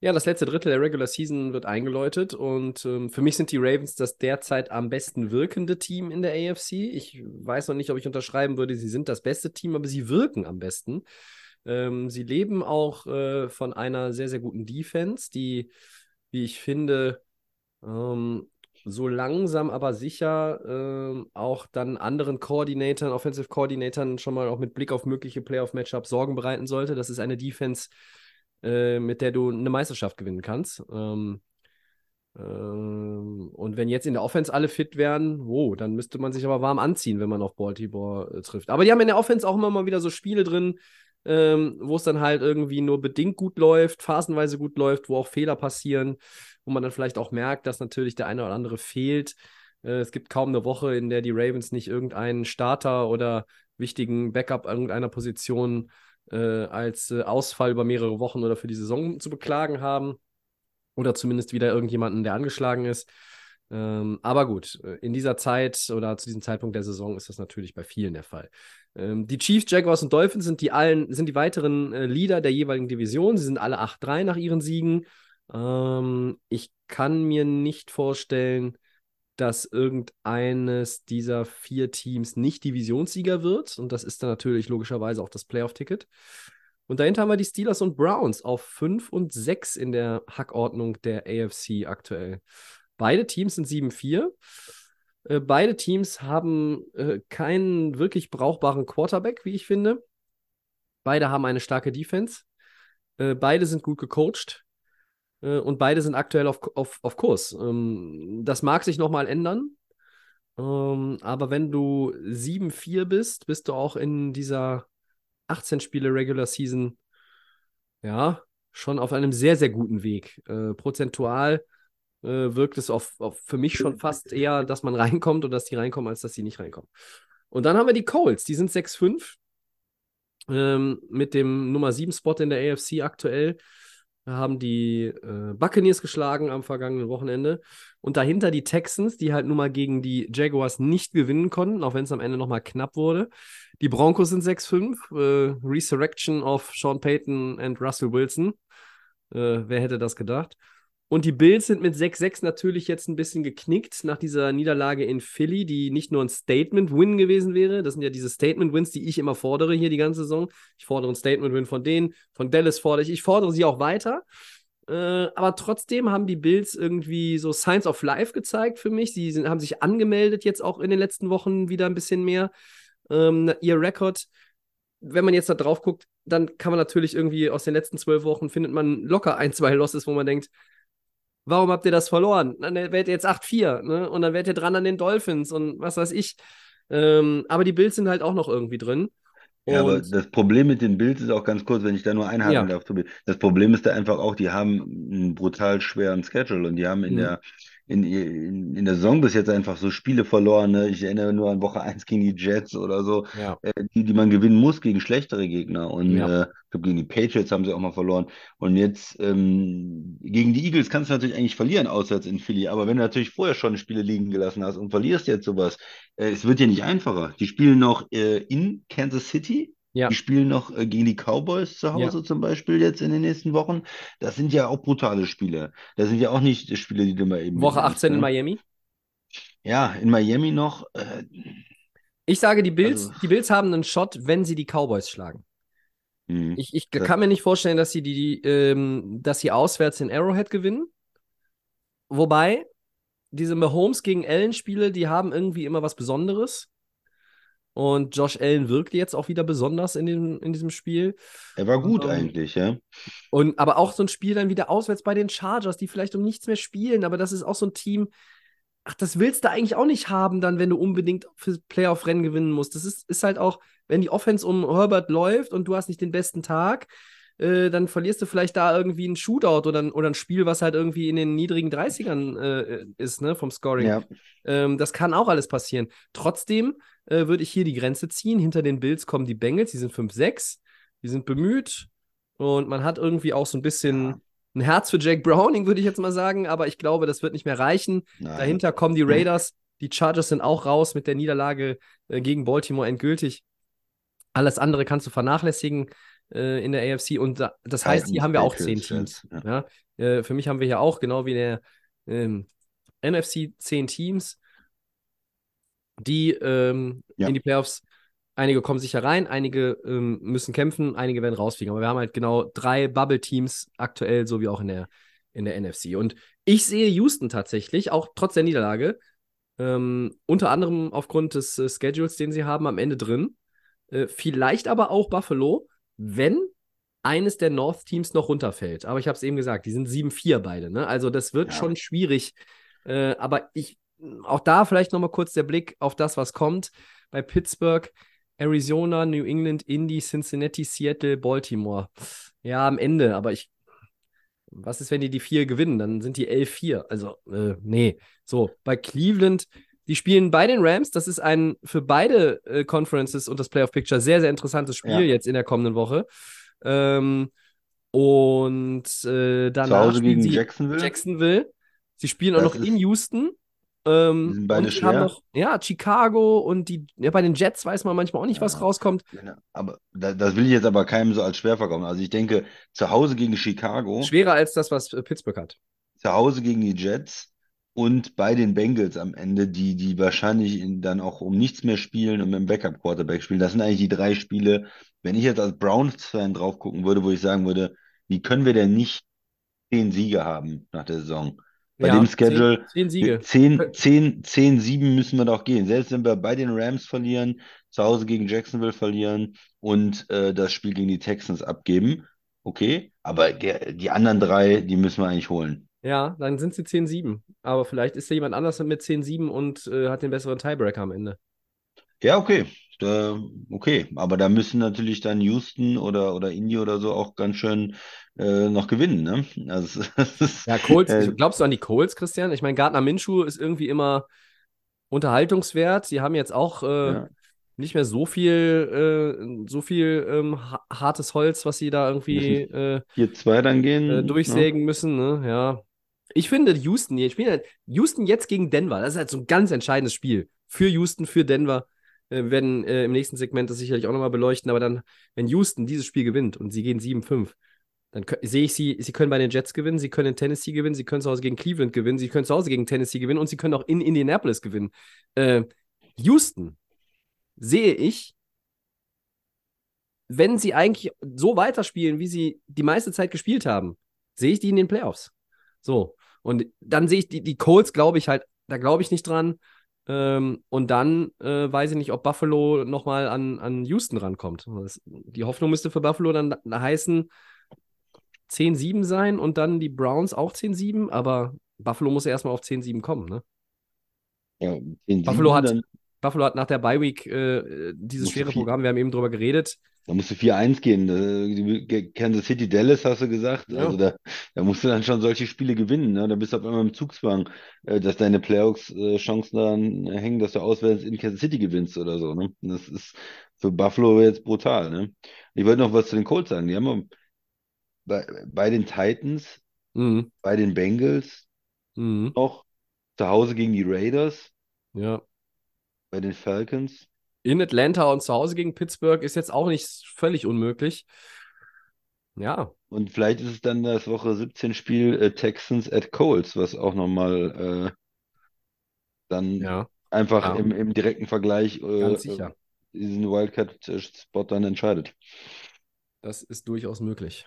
Ja, das letzte Drittel der Regular Season wird eingeläutet und ähm, für mich sind die Ravens das derzeit am besten wirkende Team in der AFC. Ich weiß noch nicht, ob ich unterschreiben würde, sie sind das beste Team, aber sie wirken am besten. Ähm, sie leben auch äh, von einer sehr, sehr guten Defense, die, wie ich finde, ähm, so langsam aber sicher ähm, auch dann anderen Koordinatoren, Offensive Coordinatoren schon mal auch mit Blick auf mögliche Playoff-Matchups Sorgen bereiten sollte. Das ist eine Defense, äh, mit der du eine Meisterschaft gewinnen kannst. Ähm, ähm, und wenn jetzt in der Offense alle fit wären, wow, dann müsste man sich aber warm anziehen, wenn man auf Baltimore äh, trifft. Aber die haben in der Offense auch immer mal wieder so Spiele drin, ähm, wo es dann halt irgendwie nur bedingt gut läuft, phasenweise gut läuft, wo auch Fehler passieren, wo man dann vielleicht auch merkt, dass natürlich der eine oder andere fehlt. Äh, es gibt kaum eine Woche, in der die Ravens nicht irgendeinen Starter oder wichtigen Backup irgendeiner Position äh, als äh, Ausfall über mehrere Wochen oder für die Saison zu beklagen haben. Oder zumindest wieder irgendjemanden, der angeschlagen ist. Ähm, aber gut, äh, in dieser Zeit oder zu diesem Zeitpunkt der Saison ist das natürlich bei vielen der Fall. Ähm, die Chiefs, Jaguars und Dolphins sind die allen, sind die weiteren äh, Leader der jeweiligen Division. Sie sind alle 8-3 nach ihren Siegen. Ähm, ich kann mir nicht vorstellen, dass irgendeines dieser vier Teams nicht Divisionssieger wird. Und das ist dann natürlich logischerweise auch das Playoff-Ticket. Und dahinter haben wir die Steelers und Browns auf 5 und 6 in der Hackordnung der AFC aktuell. Beide Teams sind 7-4. Äh, beide Teams haben äh, keinen wirklich brauchbaren Quarterback, wie ich finde. Beide haben eine starke Defense. Äh, beide sind gut gecoacht. Äh, und beide sind aktuell auf, auf, auf Kurs. Ähm, das mag sich nochmal ändern. Ähm, aber wenn du 7-4 bist, bist du auch in dieser 18 Spiele Regular Season, ja, schon auf einem sehr, sehr guten Weg. Äh, prozentual äh, wirkt es auf, auf für mich schon fast eher, dass man reinkommt und dass die reinkommen, als dass sie nicht reinkommen. Und dann haben wir die Colts, die sind 6-5 ähm, mit dem Nummer 7 Spot in der AFC aktuell. Haben die äh, Buccaneers geschlagen am vergangenen Wochenende. Und dahinter die Texans, die halt nun mal gegen die Jaguars nicht gewinnen konnten, auch wenn es am Ende nochmal knapp wurde. Die Broncos sind 6-5. Äh, Resurrection of Sean Payton und Russell Wilson. Äh, wer hätte das gedacht? Und die Bills sind mit 6-6 natürlich jetzt ein bisschen geknickt nach dieser Niederlage in Philly, die nicht nur ein Statement-Win gewesen wäre. Das sind ja diese Statement-Wins, die ich immer fordere hier die ganze Saison. Ich fordere ein Statement-Win von denen, von Dallas fordere ich. Ich fordere sie auch weiter. Äh, aber trotzdem haben die Bills irgendwie so Signs of Life gezeigt für mich. Sie sind, haben sich angemeldet jetzt auch in den letzten Wochen wieder ein bisschen mehr. Ähm, ihr Rekord, wenn man jetzt da drauf guckt, dann kann man natürlich irgendwie aus den letzten zwölf Wochen findet man locker ein, zwei Losses, wo man denkt, warum habt ihr das verloren? Dann werdet ihr jetzt 8-4, ne? Und dann werdet ihr dran an den Dolphins und was weiß ich. Ähm, aber die Bills sind halt auch noch irgendwie drin. Ja, aber das Problem mit den Bills ist auch ganz kurz, wenn ich da nur einhaken ja, darf. Das Problem ist da einfach auch, die haben einen brutal schweren Schedule und die haben in mhm. der in, in, in der Saison bis jetzt einfach so Spiele verloren. Ne? Ich erinnere nur an Woche 1 gegen die Jets oder so, ja, äh, die, die man gewinnen muss gegen schlechtere Gegner. Und ja, äh, glaube, gegen die Patriots haben sie auch mal verloren. Und jetzt ähm, gegen die Eagles kannst du natürlich eigentlich verlieren, auswärts in Philly. Aber wenn du natürlich vorher schon Spiele liegen gelassen hast und verlierst jetzt sowas, äh, es wird ja nicht einfacher. Die spielen noch äh, in Kansas City. Die ja, spielen noch äh, gegen die Cowboys zu ja. Hause zum Beispiel jetzt in den nächsten Wochen. Das sind ja auch brutale Spiele. Das sind ja auch nicht Spiele, die du mal eben Woche mitnimmst, 18 in ne? Miami. Ja, in Miami noch. Äh, Ich sage, die Bills, also, die Bills haben einen Shot, wenn sie die Cowboys schlagen. Hm, Ich, ich kann mir nicht vorstellen, dass sie die, ähm, dass sie auswärts in Arrowhead gewinnen. Wobei, diese Mahomes gegen Allen-Spiele, die haben irgendwie immer was Besonderes. Und Josh Allen wirkt jetzt auch wieder besonders in, dem, in diesem Spiel. er war gut Ähm, eigentlich, ja. und aber auch so ein Spiel dann wieder auswärts bei den Chargers, die vielleicht um nichts mehr spielen, aber das ist auch so ein Team, ach, das willst du eigentlich auch nicht haben, dann, wenn du unbedingt fürs Playoff-Rennen gewinnen musst. Das ist, ist halt auch, wenn die Offense um Herbert läuft und du hast nicht den besten Tag, äh, dann verlierst du vielleicht da irgendwie einen Shootout oder, ein- oder ein Spiel, was halt irgendwie in den niedrigen 30ern äh, ist, ne, vom Scoring. Ja, Ähm, das kann auch alles passieren. Trotzdem äh, würde ich hier die Grenze ziehen. Hinter den Bills kommen die Bengals, die sind 5-6, die sind bemüht und man hat irgendwie auch so ein bisschen ja, ein Herz für Jake Browning, würde ich jetzt mal sagen, aber ich glaube, das wird nicht mehr reichen. nein. Dahinter kommen die Raiders, die Chargers sind auch raus mit der Niederlage äh, gegen Baltimore endgültig. Alles andere kannst du vernachlässigen äh, in der AFC und da, das heißt, hier haben wir auch zehn Teams. Ja. Ja? Äh, für mich haben wir hier auch, genau wie in der ähm, NFC, zehn Teams, die ähm, Ja. in die Playoffs, einige kommen sicher rein, einige ähm, müssen kämpfen, einige werden rausfliegen. Aber wir haben halt genau drei Bubble-Teams aktuell, so wie auch in der, in der NFC. Und ich sehe Houston tatsächlich, auch trotz der Niederlage, ähm, unter anderem aufgrund des äh, Schedules, den sie haben, am Ende drin. Äh, vielleicht aber auch Buffalo, wenn eines der North-Teams noch runterfällt. Aber ich habe es eben gesagt, die sind 7-4 beide. Ne? Also das wird Ja. schon schwierig. Äh, aber ich, auch da vielleicht nochmal kurz der Blick auf das, was kommt. Bei Pittsburgh, Arizona, New England, Indy, Cincinnati, Seattle, Baltimore. Ja, am Ende, aber ich, was ist, wenn die die vier gewinnen? Dann sind die 11-4. Also, äh, nee. So, bei Cleveland, die spielen bei den Rams. Das ist ein für beide äh, Conferences und das Playoff Picture sehr, sehr interessantes Spiel Ja. jetzt in der kommenden Woche. Ähm, und äh, Zu danach Hause spielen gegen sie Jacksonville. Jacksonville. Sie spielen auch Das noch in Houston. Ähm, sind beide und haben noch, ja, Chicago und die, ja, bei den Jets weiß man manchmal auch nicht, was Ja. rauskommt. Ja, Aber da, das will ich jetzt aber keinem so als schwer verkaufen. Also ich denke, zu Hause gegen Chicago, Schwerer als das, was äh, Pittsburgh hat. zu Hause gegen die Jets und bei den Bengals am Ende, die, die wahrscheinlich in, dann auch um nichts mehr spielen und mit dem Backup-Quarterback spielen. Das sind eigentlich die drei Spiele. Wenn ich jetzt als Browns-Fan drauf gucken würde, wo ich sagen würde, wie können wir denn nicht zehn Siege haben nach der Saison? Bei Ja, dem zehn, Schedule, zehn Siege. 10, 10, 10, 7 müssen wir doch gehen. Selbst wenn wir bei den Rams verlieren, zu Hause gegen Jacksonville verlieren und äh, das Spiel gegen die Texans abgeben, okay. Aber die anderen drei, die müssen wir eigentlich holen. Ja, dann sind sie 10-7. Aber vielleicht ist ja jemand anders mit 10-7 und äh, hat den besseren Tiebreaker am Ende. Ja, okay. äh, okay. Aber da müssen natürlich dann Houston oder, oder Indy oder so auch ganz schön äh, noch gewinnen, ne? Also, Ja, Colts, äh, glaubst du an die Colts, Christian? Ich meine, Gardner Minshew ist irgendwie immer unterhaltungswert. Sie haben jetzt auch äh, ja. nicht mehr so viel, äh, so viel ähm, ha- hartes Holz, was sie da irgendwie äh, 4-2 dann gehen. äh, ne? durchsägen müssen. Ne? Ja. Ich finde Houston, ich spiele halt Houston jetzt gegen Denver. Das ist halt so ein ganz entscheidendes Spiel. Für Houston, für Denver. Äh, Wir werden äh, im nächsten Segment das sicherlich auch nochmal beleuchten. Aber dann, wenn Houston dieses Spiel gewinnt und sie gehen 7-5, dann sehe ich sie, sie können bei den Jets gewinnen, sie können in Tennessee gewinnen, sie können zu Hause gegen Cleveland gewinnen, sie können zu Hause gegen Tennessee gewinnen und sie können auch in Indianapolis gewinnen. Äh, Houston sehe ich, wenn sie eigentlich so weiterspielen, wie sie die meiste Zeit gespielt haben, sehe ich die in den Playoffs. So. Und dann sehe ich die, die Colts, glaube ich halt, da glaube ich nicht dran. Ähm, und dann äh, weiß ich nicht, ob Buffalo nochmal an, an Houston rankommt. Das, die Hoffnung müsste für Buffalo dann heißen 10-7 sein und dann die Browns auch 10-7, aber Buffalo muss ja erstmal auf 10-7 kommen, ne? Ja, Buffalo hat, Buffalo hat nach der Bye Week äh, dieses schwere viel- Programm, wir haben eben drüber geredet. da musst du 4-1 gehen. Äh, Kansas City, Dallas hast du gesagt. Ja. Also da, da musst du dann schon solche Spiele gewinnen. Ne? Da bist du auf einmal im Zugzwang, äh, dass deine Playoffs-Chancen dann hängen, dass du auswärts in Kansas City gewinnst oder so. Ne? Das ist für Buffalo jetzt brutal. Ne? Ich wollte noch was zu den Colts sagen. Die haben bei, bei den Titans, Mhm. bei den Bengals Mhm. noch zu Hause gegen die Raiders, Ja. Bei den Falcons. In Atlanta und zu Hause gegen Pittsburgh ist jetzt auch nicht völlig unmöglich. Ja, Und vielleicht ist es dann das Woche 17 Spiel äh, Texans at Colts, was auch nochmal äh, dann ja, einfach Ja. im, im direkten Vergleich äh, sicher. diesen Wildcat-Spot dann entscheidet. Das ist durchaus möglich.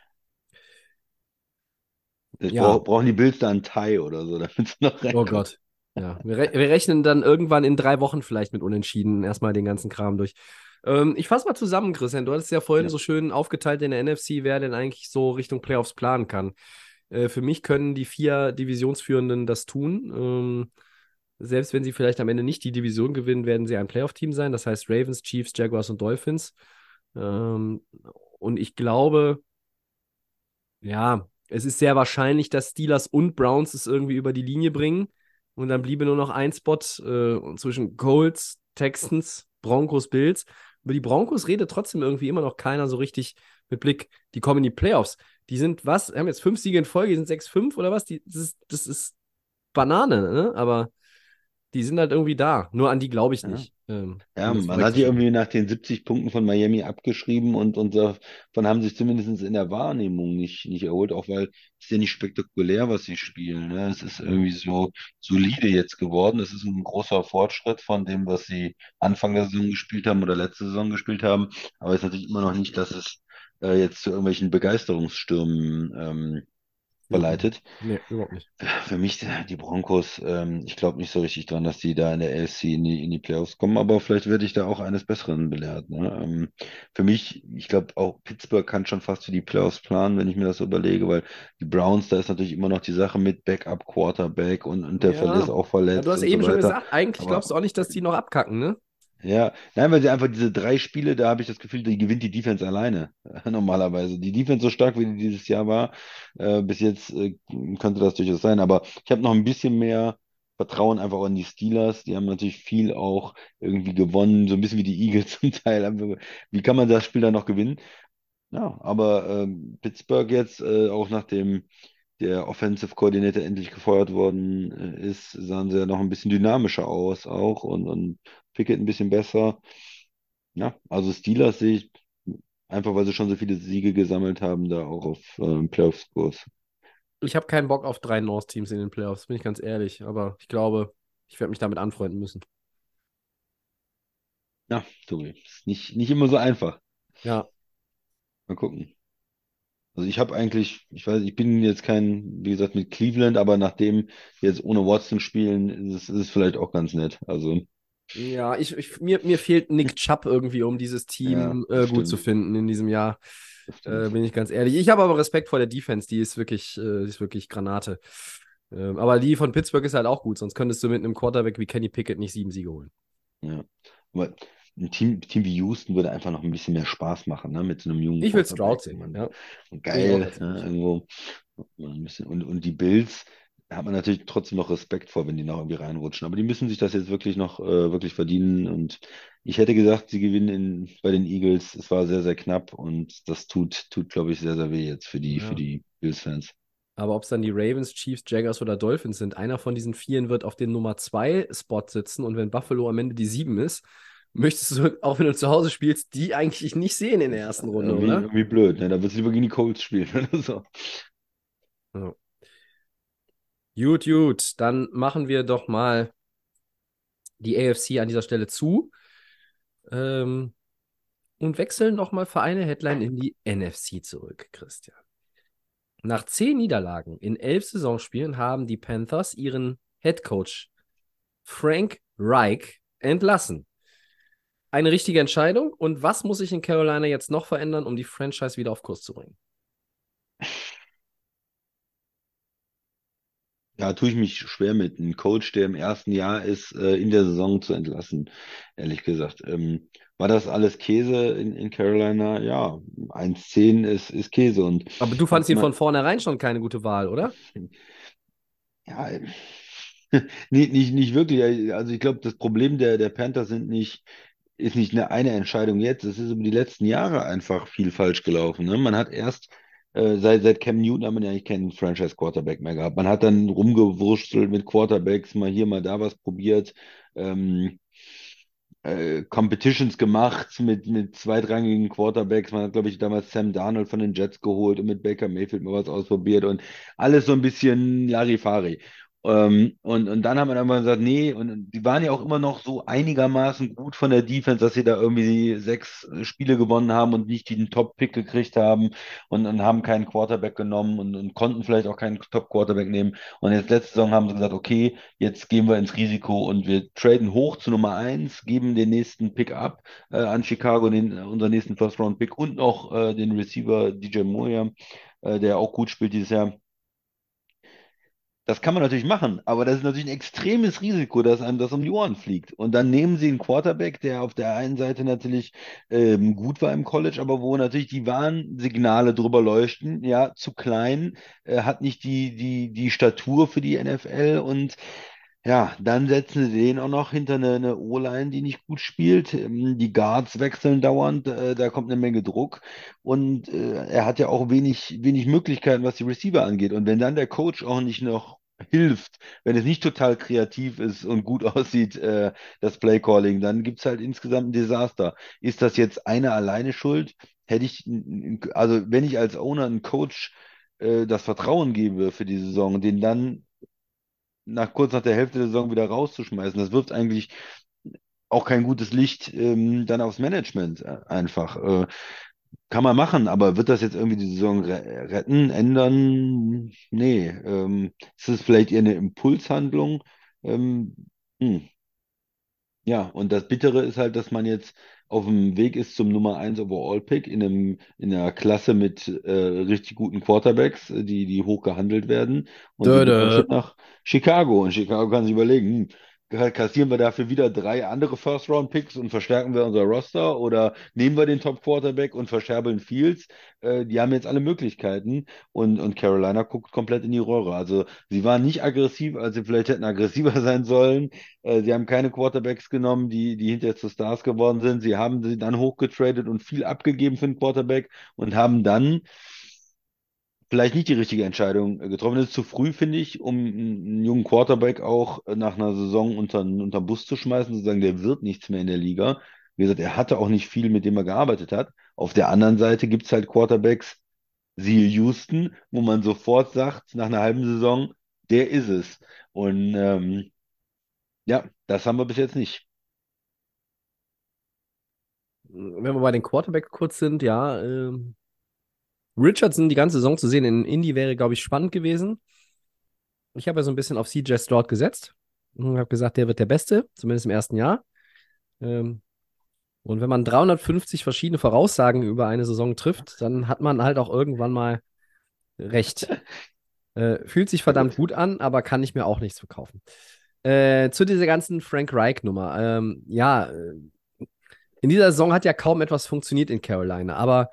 Ja. brauch, brauchen die Bills da einen Tie oder so, damit sie noch Oh. Gott. Ja, wir, re wir rechnen dann irgendwann in drei Wochen vielleicht mit Unentschieden erstmal den ganzen Kram durch. Ähm, ich fasse mal zusammen, Christian. Du hattest ja vorhin Ja. so schön aufgeteilt in der NFC, wer denn eigentlich so Richtung Playoffs planen kann. Äh, für mich können die vier Divisionsführenden das tun. Ähm, selbst wenn sie vielleicht am Ende nicht die Division gewinnen, werden sie ein Playoff-Team sein. Das heißt Ravens, Chiefs, Jaguars und Dolphins. Ähm, und ich glaube, ja, es ist sehr wahrscheinlich, dass Steelers und Browns es irgendwie über die Linie bringen. Und dann bliebe nur noch ein Spot äh, zwischen Colts, Texans, Broncos, Bills. Über die Broncos redet trotzdem irgendwie immer noch keiner so richtig mit Blick. Die kommen in die Playoffs. Die sind was? Haben jetzt fünf Siege in Folge, die sind 6-5 oder was? Die, das, ist, das ist Banane, ne? Aber die sind halt irgendwie da. Nur an die glaube ich Ja. nicht. Ähm, Ja, um das man hat die irgendwie nach den 70 Punkten von Miami abgeschrieben und, und davon haben sich zumindest in der Wahrnehmung nicht, nicht erholt, auch weil es ist ja nicht spektakulär, was sie spielen. Ne? Es ist irgendwie so solide jetzt geworden. Es ist ein großer Fortschritt von dem, was sie Anfang der Saison gespielt haben oder letzte Saison gespielt haben. Aber es ist natürlich immer noch nicht, dass es äh, jetzt zu irgendwelchen Begeisterungsstürmen ähm, verleitet. Nee, überhaupt nicht. Für mich, die Broncos, ähm, ich glaube nicht so richtig dran, dass die da in der AFC in die, in die Playoffs kommen, aber vielleicht werde ich da auch eines Besseren belehrt. Ne? Ähm, für mich, ich glaube auch Pittsburgh kann schon fast für die Playoffs planen, wenn ich mir das so überlege, weil die Browns, da ist natürlich immer noch die Sache mit Backup Quarterback und, und der Ja. Verlies auch Ja, verletzt du hast eben so schon gesagt, eigentlich Aber- glaubst du auch nicht, dass die noch abkacken, ne? Ja, nein, weil sie einfach diese drei Spiele, da habe ich das Gefühl, die gewinnt die Defense alleine, normalerweise. Die Defense so stark, wie die dieses Jahr war, äh, bis jetzt äh, könnte das durchaus sein. Aber ich habe noch ein bisschen mehr Vertrauen einfach in die Steelers. Die haben natürlich viel auch irgendwie gewonnen, so ein bisschen wie die Eagles zum Teil. Wie kann man das Spiel dann noch gewinnen? Ja, aber ähm, Pittsburgh jetzt, äh, auch nachdem der Offensive Coordinator endlich gefeuert worden äh, ist, sahen sie ja noch ein bisschen dynamischer aus auch und, und Pickett ein bisschen besser. Ja, also Steelers sehe ich einfach, weil sie schon so viele Siege gesammelt haben, da auch auf ähm, Playoff-Kurs. Ich habe keinen Bock auf drei North-Teams in den Playoffs, bin ich ganz ehrlich. Aber ich glaube, ich werde mich damit anfreunden müssen. Ja, Tobi, ist nicht, nicht immer so einfach. Ja, Mal gucken. Also ich habe eigentlich, ich weiß, ich bin jetzt kein, wie gesagt, mit Cleveland, aber nachdem jetzt ohne Watson spielen, ist es, ist es vielleicht auch ganz nett. Also, ja ich, ich, mir, mir fehlt Nick Chubb irgendwie, um dieses Team Ja, äh, gut zu finden in diesem Jahr. Äh, bin ich ganz ehrlich. Ich habe aber Respekt vor der Defense, die ist wirklich, äh, die ist wirklich Granate. Ähm, aber die von Pittsburgh ist halt auch gut, sonst könntest du mit einem Quarterback wie Kenny Pickett nicht sieben Siege holen. Ja. Aber ein Team, Team wie Houston würde einfach noch ein bisschen mehr Spaß machen, ne? Mit so einem jungen Ich will. Stroud sehen, Man- ja. Und geil, ne? Irgendwo. Und, und die Bills, da hat man natürlich trotzdem noch Respekt vor, wenn die noch irgendwie reinrutschen. Aber die müssen sich das jetzt wirklich noch äh, wirklich verdienen. Und ich hätte gesagt, sie gewinnen in, bei den Eagles. Es war sehr, sehr knapp und das tut, tut, glaube ich, sehr, sehr weh jetzt für die, Ja. für die Bills-Fans. Aber ob es dann die Ravens, Chiefs, Jaguars oder Dolphins sind, einer von diesen Vieren wird auf den Nummer 2 Spot sitzen und wenn Buffalo am Ende die 7 ist, möchtest du, auch wenn du zu Hause spielst, die eigentlich nicht sehen in der ersten Runde, irgendwie, oder? irgendwie blöd, ne? Da würdest du lieber gegen die Colts spielen oder so. Gut, gut, dann machen wir doch mal die AFC an dieser Stelle zu ähm, und wechseln noch mal für eine Headline in die NFC zurück, Christian. Nach zehn Niederlagen in elf Saisonspielen haben die Panthers ihren Head Coach Frank Reich entlassen. Eine richtige Entscheidung. Und was muss sich in Carolina jetzt noch verändern, um die Franchise wieder auf Kurs zu bringen? Ja, tue ich mich schwer mit. Ein Coach, der im ersten Jahr ist, äh, in der Saison zu entlassen, ehrlich gesagt. Ähm, war das alles Käse in, in Carolina? Ja, 1-10 ist, ist Käse. Und Aber du fandst ihn von vornherein schon keine gute Wahl, oder? Ja, nicht, nicht, nicht wirklich. Also ich glaube, das Problem der, der Panthers sind nicht, ist nicht eine, eine Entscheidung jetzt. Es ist über die letzten Jahre einfach viel falsch gelaufen. Ne? Man hat erst, äh, seit, seit Cam Newton hat man ja eigentlich keinen Franchise-Quarterback mehr gehabt. Man hat dann rumgewurschtelt mit Quarterbacks, mal hier, mal da was probiert. Ähm, äh, Competitions gemacht mit, mit zweitrangigen Quarterbacks. Man hat, glaube ich, damals Sam Darnold von den Jets geholt und mit Baker Mayfield mal was ausprobiert und alles so ein bisschen Larifari. Ähm, und, und dann haben wir einfach gesagt, nee, und die waren ja auch immer noch so einigermaßen gut von der Defense, dass sie da irgendwie sechs Spiele gewonnen haben und nicht den Top-Pick gekriegt haben und, und haben keinen Quarterback genommen und, und konnten vielleicht auch keinen Top-Quarterback nehmen. Und jetzt letzte Saison haben sie gesagt, okay, jetzt gehen wir ins Risiko und wir traden hoch zu Nummer eins, geben den nächsten Pick ab äh, an Chicago, den, unseren nächsten First-Round-Pick und noch äh, den Receiver DJ Moya, äh, der auch gut spielt dieses Jahr. Das kann man natürlich machen, aber das ist natürlich ein extremes Risiko, dass einem das um die Ohren fliegt. Und dann nehmen sie einen Quarterback, der auf der einen Seite natürlich ähm, gut war im College, aber wo natürlich die Warnsignale drüber leuchten, ja, zu klein, äh, hat nicht die, die, die Statur für die NFL und ja, dann setzen sie den auch noch hinter eine, eine O-Line, die nicht gut spielt. Ähm, Die Guards wechseln dauernd, äh, da kommt eine Menge Druck. Und äh, er hat ja auch wenig, wenig Möglichkeiten, was die Receiver angeht. Und wenn dann der Coach auch nicht noch hilft, wenn es nicht total kreativ ist und gut aussieht, äh, das Playcalling, dann gibt es halt insgesamt ein Desaster. Ist das jetzt einer alleine schuld? Hätte ich, also wenn ich als Owner einen Coach äh, das Vertrauen gebe für die Saison, den dann nach kurz nach der Hälfte der Saison wieder rauszuschmeißen, das wirft eigentlich auch kein gutes Licht ähm, dann aufs Management äh, einfach. Äh, kann man machen, aber wird das jetzt irgendwie die Saison re retten, ändern? Nee. Ähm, ist es vielleicht eher eine Impulshandlung? Ähm, hm. Ja, und das Bittere ist halt, dass man jetzt auf dem Weg ist zum Nummer 1 Overall-Pick in einem, in einer Klasse mit äh, richtig guten Quarterbacks, äh, die, die hoch gehandelt werden. Und Dö, dö. nach Chicago. Und Chicago kann sich überlegen, hm, kassieren wir dafür wieder drei andere First-Round-Picks und verstärken wir unser Roster oder nehmen wir den Top-Quarterback und verscherbeln Fields? Äh, die haben jetzt alle Möglichkeiten und, und Carolina guckt komplett in die Röhre. Also sie waren nicht aggressiv, als sie vielleicht hätten aggressiver sein sollen. Äh, sie haben keine Quarterbacks genommen, die, die hinterher zu Stars geworden sind. Sie haben sie dann hochgetradet und viel abgegeben für einen Quarterback und haben dann vielleicht nicht die richtige Entscheidung äh, getroffen. Das ist zu früh, finde ich, um einen jungen Quarterback auch äh, nach einer Saison unter, unter den Bus zu schmeißen, zu sagen, der wird nichts mehr in der Liga. Wie gesagt, er hatte auch nicht viel, mit dem er gearbeitet hat. Auf der anderen Seite gibt es halt Quarterbacks, siehe Houston, wo man sofort sagt, nach einer halben Saison, der ist es. Und ähm, ja, das haben wir bis jetzt nicht. Wenn wir bei den Quarterback kurz sind, ja, ähm, Richardson die ganze Saison zu sehen in Indy wäre, glaube ich, spannend gewesen. Ich habe ja so ein bisschen auf CJ Stroud gesetzt und habe gesagt, der wird der Beste, zumindest im ersten Jahr. Ähm, und wenn man 350 verschiedene Voraussagen über eine Saison trifft, dann hat man halt auch irgendwann mal recht. Äh, fühlt sich verdammt gut an, aber kann ich mir auch nichts verkaufen. Äh, zu dieser ganzen Frank Reich-Nummer. Ähm, ja, äh, in dieser Saison hat ja kaum etwas funktioniert in Carolina, aber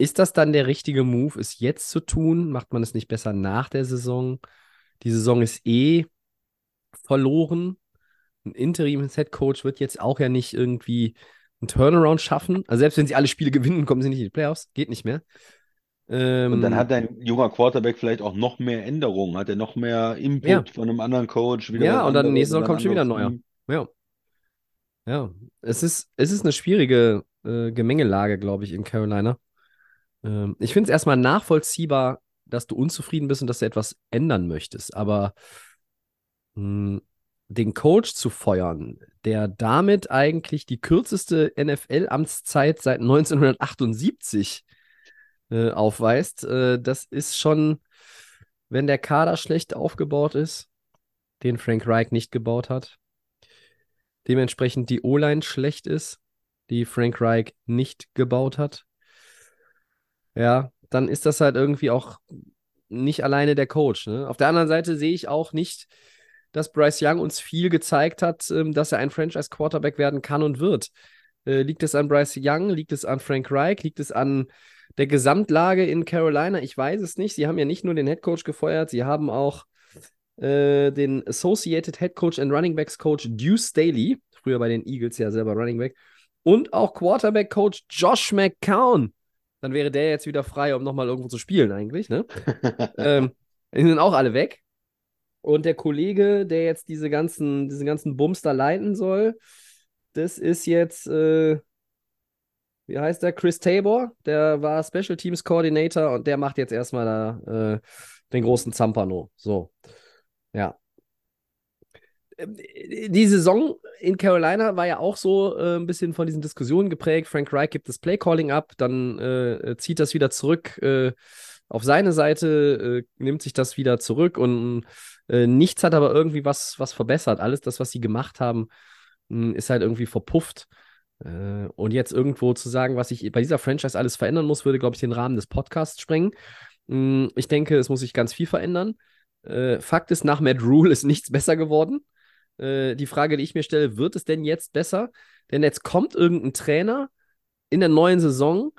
ist das dann der richtige Move, es jetzt zu tun? Macht man es nicht besser nach der Saison? Die Saison ist eh verloren. Ein Interim-Head-Coach wird jetzt auch ja nicht irgendwie einen Turnaround schaffen. Also selbst wenn sie alle Spiele gewinnen, kommen sie nicht in die Playoffs. Geht nicht mehr. Ähm, Und dann hat dein junger Quarterback vielleicht auch noch mehr Änderungen, hat er noch mehr Input Ja. von einem anderen Coach, wieder Ja, und dann nächste Saison kommt schon wieder ein neuer. Ja. Ja. Es ist, es ist eine schwierige äh, Gemengelage, glaube ich, in Carolina. Ähm, ich finde es erstmal nachvollziehbar, dass du unzufrieden bist und dass du etwas ändern möchtest. Aber mh, den Coach zu feuern, der damit eigentlich die kürzeste NFL-Amtszeit seit 1978 äh, aufweist, äh, das ist schon, wenn der Kader schlecht aufgebaut ist, den Frank Reich nicht gebaut hat, dementsprechend die O-Line schlecht ist, die Frank Reich nicht gebaut hat, ja, dann ist das halt irgendwie auch nicht alleine der Coach. Ne? Auf der anderen Seite sehe ich auch nicht, dass Bryce Young uns viel gezeigt hat, ähm, dass er ein Franchise-Quarterback werden kann und wird. Äh, liegt es an Bryce Young? Liegt es an Frank Reich? Liegt es an der Gesamtlage in Carolina? Ich weiß es nicht. Sie haben ja nicht nur den Head Coach gefeuert, sie haben auch äh, den Associated Head Coach and Running Backs Coach Deuce Staley, früher bei den Eagles ja selber Running Back, und auch Quarterback Coach Josh McCown. Dann wäre der jetzt wieder frei, um nochmal irgendwo zu spielen, eigentlich, ne? ähm, die sind auch alle weg. Und der Kollege, der jetzt diese ganzen, diese ganzen Bums da leiten soll, das ist jetzt, äh, wie heißt der? Chris Tabor, der war Special Teams Coordinator und der macht jetzt erstmal da äh, den großen Zampano. So. Ja. Ähm, Die Saison in Carolina war ja auch so äh, ein bisschen von diesen Diskussionen geprägt. Frank Reich gibt das Playcalling ab, dann äh, zieht das wieder zurück äh, auf seine Seite, äh, nimmt sich das wieder zurück und äh, nichts hat aber irgendwie was, was verbessert. Alles das, was sie gemacht haben, mh, ist halt irgendwie verpufft. Äh, und jetzt irgendwo zu sagen, was ich bei dieser Franchise alles verändern muss, würde, glaube ich, den Rahmen des Podcasts sprengen. Mh, ich denke, es muss sich ganz viel verändern. Äh, Fakt ist, nach Matt Rule ist nichts besser geworden. Äh, die Frage, die ich mir stelle, wird es denn jetzt besser? Denn jetzt kommt irgendein Trainer in der neuen Saison,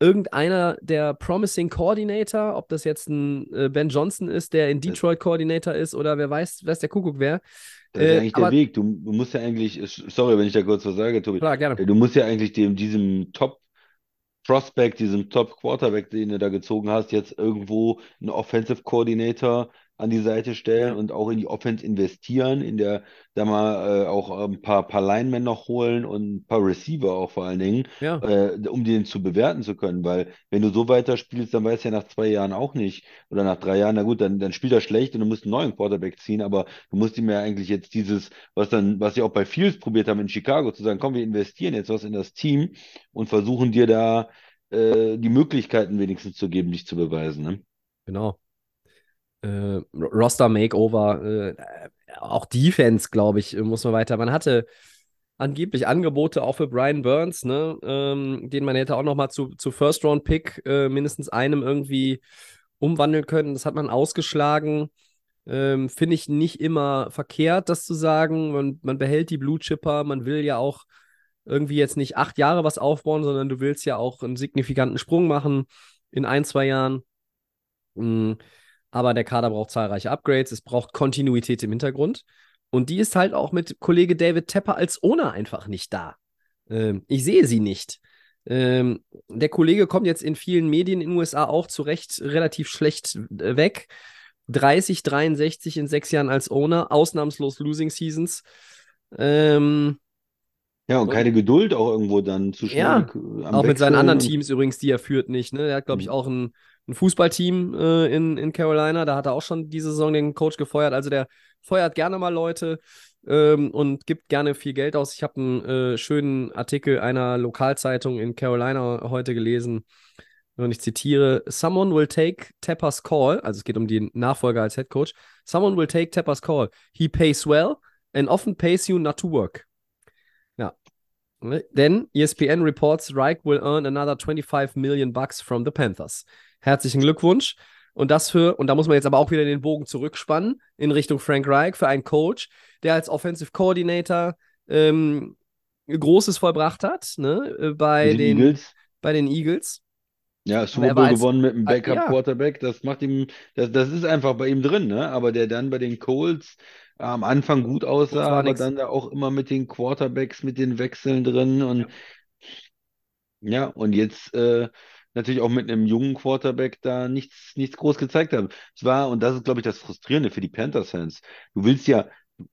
irgendeiner der Promising Coordinator, ob das jetzt ein äh, Ben Johnson ist, der in Detroit Coordinator ist oder wer weiß, weiß der Kuckuck wer. Das ist Äh, eigentlich aber- der Weg. Du, du musst ja eigentlich, sorry, wenn ich da kurz was sage, Tobi. Klar, gerne. Du musst ja eigentlich dem, diesem Top Prospect, diesem Top Quarterback, den du da gezogen hast, jetzt irgendwo einen Offensive Coordinator an die Seite stellen und auch in die Offense investieren, in der, da mal äh, auch ein paar, paar Linemen noch holen und ein paar Receiver auch vor allen Dingen, Ja. äh, um den zu bewerten zu können. Weil wenn du so weiterspielst, dann weißt du ja nach zwei Jahren auch nicht oder nach drei Jahren, na gut, dann, dann spielt er schlecht und du musst einen neuen Quarterback ziehen, aber du musst ihm ja eigentlich jetzt dieses, was dann, was sie auch bei Fields probiert haben in Chicago, zu sagen, komm, wir investieren jetzt was in das Team und versuchen dir da äh, die Möglichkeiten wenigstens zu geben, dich zu beweisen. Ne? Genau. Äh, Roster Makeover, äh, auch Defense, glaube ich, muss man weiter. Man hatte angeblich Angebote auch für Brian Burns, ne, ähm, den man hätte auch noch mal zu, zu First Round Pick äh, mindestens einem irgendwie umwandeln können. Das hat man ausgeschlagen. Ähm, Finde ich nicht immer verkehrt, das zu sagen. Man, man behält die Blue Chipper, man will ja auch irgendwie jetzt nicht acht Jahre was aufbauen, sondern du willst ja auch einen signifikanten Sprung machen in ein, zwei Jahren. Mm, Aber der Kader braucht zahlreiche Upgrades, es braucht Kontinuität im Hintergrund. Und die ist halt auch mit Kollege David Tepper als Owner einfach nicht da. Ähm, ich sehe sie nicht. Ähm, der Kollege kommt jetzt in vielen Medien in den USA auch zu Recht relativ schlecht äh, weg. 30, 63 in sechs Jahren als Owner, ausnahmslos Losing Seasons. Ähm, Ja, und Und- keine Geduld auch irgendwo dann zu schnell Ja, auch mit seinen anderen Teams übrigens, die er führt, nicht. Ne? Er hat, glaube ich, Mhm. auch ein, ein Fußballteam äh, in, in Carolina. Da hat er auch schon diese Saison den Coach gefeuert. Also der feuert gerne mal Leute ähm, und gibt gerne viel Geld aus. Ich habe einen äh, schönen Artikel einer Lokalzeitung in Carolina heute gelesen. Und ich zitiere: Someone will take Tepper's call. Also es geht um den Nachfolger als Head Coach. Someone will take Tepper's call. He pays well and often pays you not to work. Ne? Denn ESPN reports Reich will earn another 25 million bucks from the Panthers. Herzlichen Glückwunsch. Und das für, und da muss man jetzt aber auch wieder den Bogen zurückspannen in Richtung Frank Reich für einen Coach, der als Offensive Coordinator ähm, Großes vollbracht hat, ne? äh, Bei Mit den Eagles. bei den Eagles. Ja, Super er Bowl gewonnen mit einem äh, ja. Backup-Quarterback, das macht ihm, das, das ist einfach bei ihm drin, ne? Aber der dann bei den Colts am Anfang gut aussah, aber nix. dann da auch immer mit den Quarterbacks, mit den Wechseln drin und ja, und jetzt äh, natürlich auch mit einem jungen Quarterback da nichts, nichts groß gezeigt haben. Es war, und das ist, glaube ich, das Frustrierende für die Panthers-Fans. Du willst ja,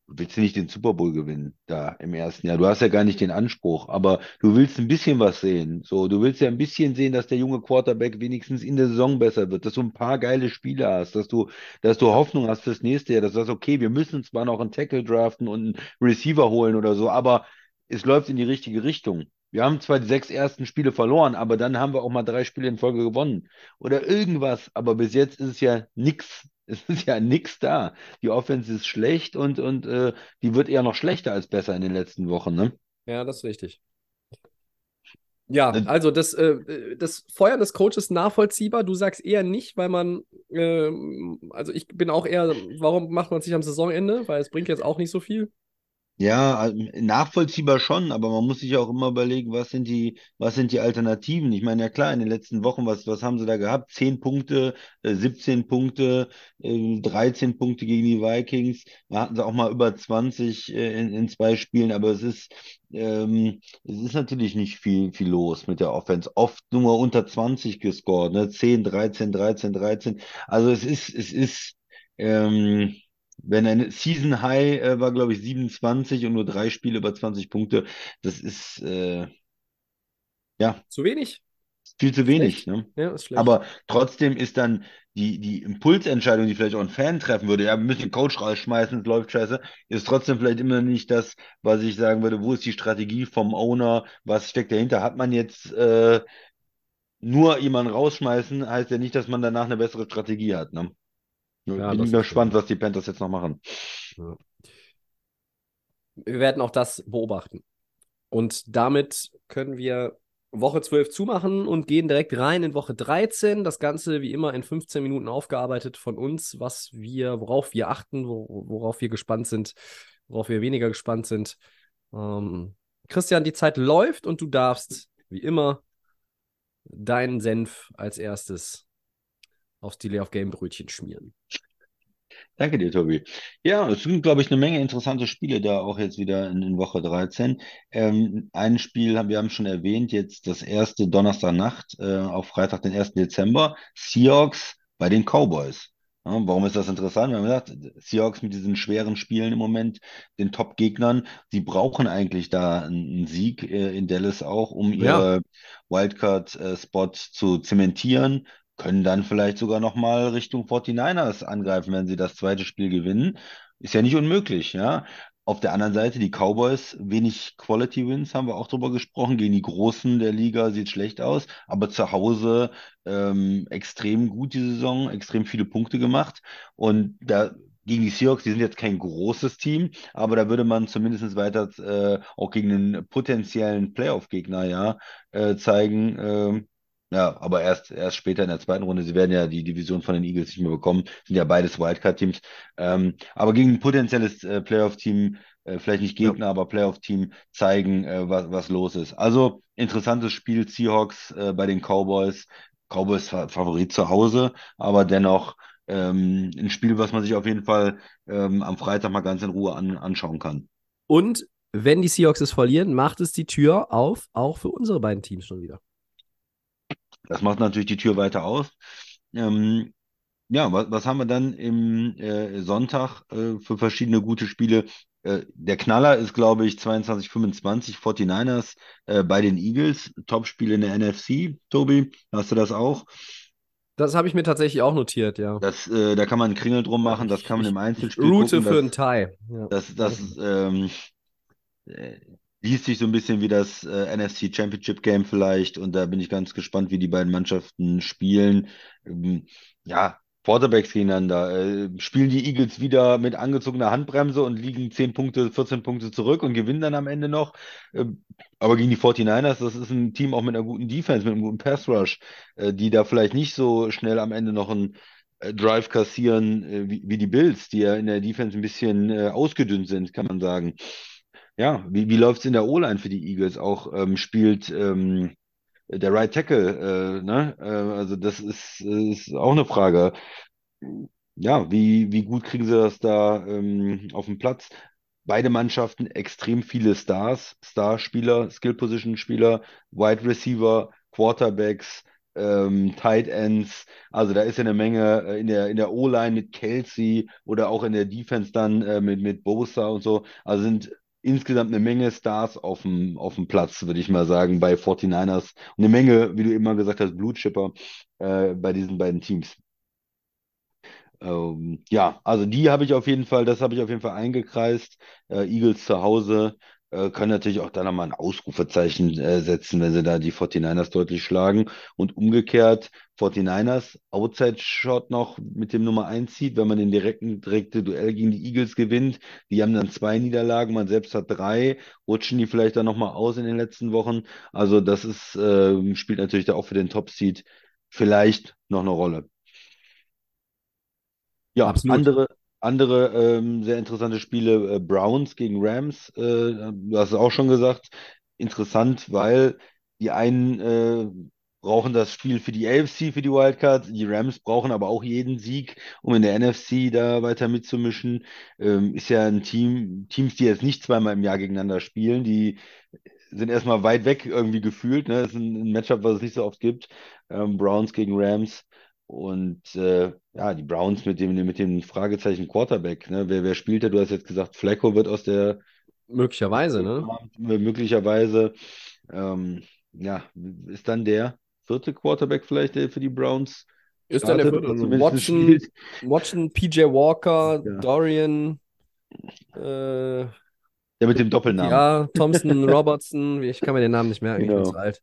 willst ja nicht den Super Bowl gewinnen da im ersten Jahr. Du hast ja gar nicht den Anspruch, aber du willst ein bisschen was sehen. So, du willst ja ein bisschen sehen, dass der junge Quarterback wenigstens in der Saison besser wird, dass du ein paar geile Spiele hast, dass du, dass du Hoffnung hast fürs nächste Jahr, dass du sagst, okay, wir müssen zwar noch einen Tackle draften und einen Receiver holen oder so, aber es läuft in die richtige Richtung. Wir haben zwar die sechs ersten Spiele verloren, aber dann haben wir auch mal drei Spiele in Folge gewonnen. Oder irgendwas. Aber bis jetzt ist es ja nix. Es ist ja nix da. Die Offense ist schlecht und, und äh, die wird eher noch schlechter als besser in den letzten Wochen, ne? Ja, das ist richtig. Ja, Äh, also das, äh, das Feuern des Coaches nachvollziehbar. Du sagst eher nicht, weil man, ähm, also ich bin auch eher, warum macht man sich am Saisonende? Weil es bringt jetzt auch nicht so viel. Ja, nachvollziehbar schon, aber man muss sich auch immer überlegen, was sind die, was sind die Alternativen? Ich meine, ja klar, in den letzten Wochen, was, was haben sie da gehabt? 10 Punkte, äh, 17 Punkte, äh, 13 Punkte gegen die Vikings. Da hatten sie auch mal über 20 äh, in, in zwei Spielen, aber es ist, ähm, es ist natürlich nicht viel, viel los mit der Offense. Oft nur unter 20 gescored, ne? 10, 13, 13, 13. Also es ist, es ist, ähm, wenn eine Season High äh, war, glaube ich, 27 und nur drei Spiele über 20 Punkte, das ist äh, ja Zu wenig? viel zu wenig. Ne? Ja, ist schlecht. Aber trotzdem ist dann die, die Impulsentscheidung, die vielleicht auch ein Fan treffen würde, ja, wir müssen den Coach rausschmeißen, es läuft scheiße, ist trotzdem vielleicht immer nicht das, was ich sagen würde, wo ist die Strategie vom Owner, was steckt dahinter? Hat man jetzt äh, nur jemanden rausschmeißen, heißt ja nicht, dass man danach eine bessere Strategie hat. Ne? Ja, Bin gespannt, was die Panthers jetzt noch machen. Wir werden auch das beobachten. Und damit können wir Woche 12 zumachen und gehen direkt rein in Woche 13. Das Ganze wie immer in 15 Minuten aufgearbeitet von uns, was wir, worauf wir achten, wo, worauf wir gespannt sind, worauf wir weniger gespannt sind. Ähm, Christian, die Zeit läuft und du darfst, wie immer, deinen Senf als erstes aufs Delay of Game Brötchen schmieren. Danke dir, Tobi. Ja, es sind, glaube ich, eine Menge interessante Spiele da auch jetzt wieder in, in Woche 13. Ähm, ein Spiel, haben wir haben schon erwähnt, jetzt das erste Donnerstagnacht äh, auf Freitag, den 1. Dezember. Seahawks bei den Cowboys. Ja, warum ist das interessant? Wir haben gesagt, Seahawks mit diesen schweren Spielen im Moment, den Top-Gegnern, die brauchen eigentlich da einen, Sieg äh, in Dallas auch, um Ja. ihre Wildcard-Spot zu zementieren können dann vielleicht sogar nochmal Richtung 49ers angreifen, wenn sie das zweite Spiel gewinnen. Ist ja nicht unmöglich, ja. Auf der anderen Seite, die Cowboys, wenig Quality Wins, haben wir auch drüber gesprochen. Gegen die Großen der Liga sieht schlecht aus, aber zu Hause ähm, extrem gut die Saison, extrem viele Punkte gemacht. Und da gegen die Seahawks, die sind jetzt kein großes Team, aber da würde man zumindest weiter äh, auch gegen einen potenziellen Playoff-Gegner ja äh, zeigen, ähm, ja, aber erst, erst später in der zweiten Runde. Sie werden ja die Division von den Eagles nicht mehr bekommen. Sind ja beides Wildcard-Teams. Ähm, aber gegen ein potenzielles äh, Playoff-Team, äh, vielleicht nicht Gegner, aber Playoff-Team zeigen, äh, was, was los ist. Also interessantes Spiel. Seahawks äh, bei den Cowboys. Cowboys Fa- Favorit zu Hause, aber dennoch ähm, ein Spiel, was man sich auf jeden Fall ähm, am Freitag mal ganz in Ruhe an, anschauen kann. Und wenn die Seahawks es verlieren, macht es die Tür auf, auch für unsere beiden Teams schon wieder. Das macht natürlich die Tür weiter auf. Ähm, ja, was, was haben wir dann im äh, Sonntag äh, für verschiedene gute Spiele? Äh, der Knaller ist, glaube ich, 22-25 49ers äh, bei den Eagles. Topspiel in der NFC. Tobi, hast du das auch? Das habe ich mir tatsächlich auch notiert, ja. Das, äh, da kann man einen Kringel drum machen, das kann man im Einzelspiel route gucken. für einen Das, Tie. Ja. das, das ähm, äh, liest sich so ein bisschen wie das äh, NFC Championship Game vielleicht und da bin ich ganz gespannt, wie die beiden Mannschaften spielen. Ähm, ja, Quarterbacks gegeneinander. Äh, spielen die Eagles wieder mit angezogener Handbremse und liegen 10 Punkte, 14 Punkte zurück und gewinnen dann am Ende noch. Ähm, aber gegen die 49ers, das ist ein Team auch mit einer guten Defense, mit einem guten Pass Rush, äh, die da vielleicht nicht so schnell am Ende noch einen äh, Drive kassieren äh, wie, wie die Bills, die ja in der Defense ein bisschen äh, ausgedünnt sind, kann man sagen. Ja, wie, wie läuft es in der O-Line für die Eagles? Auch ähm, spielt ähm, der Right Tackle, äh, ne? Äh, also das ist, ist auch eine Frage. Ja, wie, wie gut kriegen sie das da ähm, auf den Platz? Beide Mannschaften extrem viele Stars, Starspieler, Skill-Position-Spieler, Wide Receiver, Quarterbacks, ähm, Tight Ends. Also da ist ja eine Menge äh, in der, in der O-Line mit Kelsey oder auch in der Defense dann äh, mit, mit Bosa und so. Also sind insgesamt eine Menge Stars auf dem, auf dem Platz, würde ich mal sagen, bei 49ers. Und eine Menge, wie du immer gesagt hast, Blue Chipper äh, bei diesen beiden Teams. Ähm, ja, also die habe ich auf jeden Fall, das habe ich auf jeden Fall eingekreist. Äh, Eagles zu Hause äh, können natürlich auch da nochmal ein Ausrufezeichen äh, setzen, wenn sie da die 49ers deutlich schlagen. Und umgekehrt, 49ers, Outside-Shot noch mit dem Nummer 1 zieht, wenn man den direkten, direkte Duell gegen die Eagles gewinnt. Die haben dann zwei Niederlagen, man selbst hat drei. Rutschen die vielleicht dann nochmal aus in den letzten Wochen? Also das ist, äh, spielt natürlich da auch für den Top-Seed vielleicht noch eine Rolle. Ja, Absolut. andere, andere ähm, sehr interessante Spiele, äh, Browns gegen Rams, äh, du hast es auch schon gesagt, interessant, weil die einen äh, brauchen das Spiel für die AFC, für die Wildcards, die Rams brauchen aber auch jeden Sieg, um in der NFC da weiter mitzumischen. Ähm, ist ja ein Team, Teams, die jetzt nicht zweimal im Jahr gegeneinander spielen, die sind erstmal weit weg irgendwie gefühlt, ne? Das ist ein, ein Matchup, was es nicht so oft gibt. Ähm, Browns gegen Rams. Und äh, ja, die Browns mit dem, mit dem Fragezeichen Quarterback. Ne? Wer, wer spielt da? Du hast jetzt gesagt, Flacco wird aus der Möglicherweise, ne? möglicherweise. Ähm, ja, ist dann der vierte Quarterback vielleicht, der für die Browns Ist dann der vierte. zumindest Watson. Watson, PJ Walker, Ja. Dorian, äh, Der mit dem Doppelnamen. ja, Thompson, Robertson, ich kann mir den Namen nicht merken, ich bin Genau. zu alt.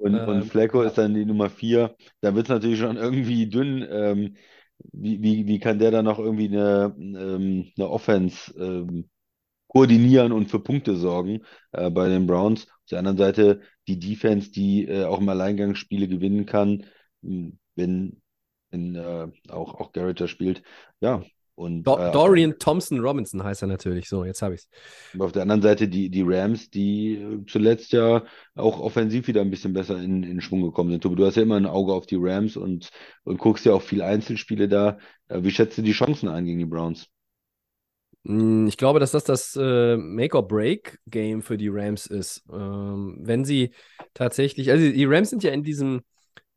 Und, und Ähm, Flacco ist dann die Nummer vier. Da wird es natürlich schon irgendwie dünn. Ähm, wie, wie, wie kann der dann noch irgendwie eine, ähm, eine Offense ähm, koordinieren und für Punkte sorgen äh, bei den Browns? Auf der anderen Seite die Defense, die äh, auch im Alleingang Spiele gewinnen kann, mh, wenn, wenn äh, auch, auch Garrett da spielt. Ja, und Do äh, Dorian Thompson Robinson heißt er natürlich. So, jetzt habe ich es. auf der anderen Seite die, die Rams, die äh, zuletzt ja auch offensiv wieder ein bisschen besser in, in Schwung gekommen sind. Tobi, du hast ja immer ein Auge auf die Rams und, und guckst ja auch viel Einzelspiele da. Äh, wie schätzt du die Chancen ein gegen die Browns? Mm, Ich glaube, dass das das äh, Make-or-Break-Game für die Rams ist. Ähm, wenn sie tatsächlich, also die Rams sind ja in diesem,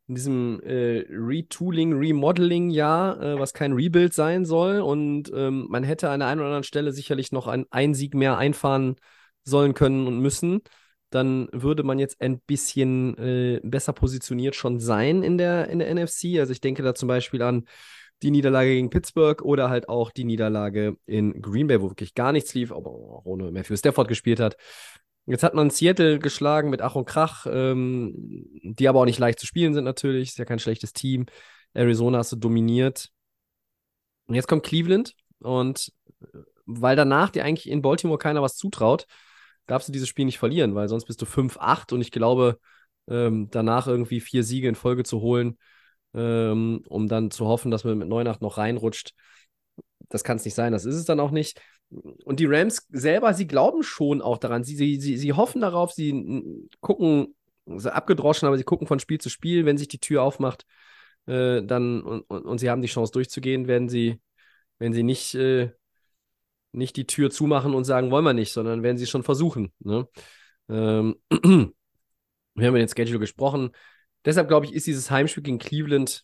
in diesem äh, Retooling, Remodeling-Jahr, äh, was kein Rebuild sein soll. Und ähm, man hätte an der einen oder anderen Stelle sicherlich noch ein, einen Sieg mehr einfahren sollen können und müssen. Dann würde man jetzt ein bisschen äh, besser positioniert schon sein in der, in der NFC. Also ich denke da zum Beispiel an die Niederlage gegen Pittsburgh oder halt auch die Niederlage in Green Bay, wo wirklich gar nichts lief, aber auch ohne Matthew Stafford gespielt hat. Jetzt hat man Seattle geschlagen mit Ach und Krach, ähm, die aber auch nicht leicht zu spielen sind natürlich. Ist ja kein schlechtes Team. Arizona hast du dominiert. Und jetzt kommt Cleveland und äh, weil danach dir eigentlich in Baltimore keiner was zutraut, darfst du dieses Spiel nicht verlieren, weil sonst bist du 5-8 und ich glaube, ähm, danach irgendwie vier Siege in Folge zu holen, ähm, um dann zu hoffen, dass man mit 9-8 noch reinrutscht. Das kann es nicht sein, das ist es dann auch nicht. Und die Rams selber, sie glauben schon auch daran. Sie, sie, sie, sie hoffen darauf, sie gucken, sie abgedroschen, aber sie gucken von Spiel zu Spiel, wenn sich die Tür aufmacht, äh, dann und, und, und sie haben die Chance durchzugehen, werden sie, wenn sie nicht, äh, nicht die Tür zumachen und sagen, wollen wir nicht, sondern werden sie schon versuchen. Ne? Ähm, wir haben über den Schedule gesprochen. Deshalb glaube ich, ist dieses Heimspiel gegen Cleveland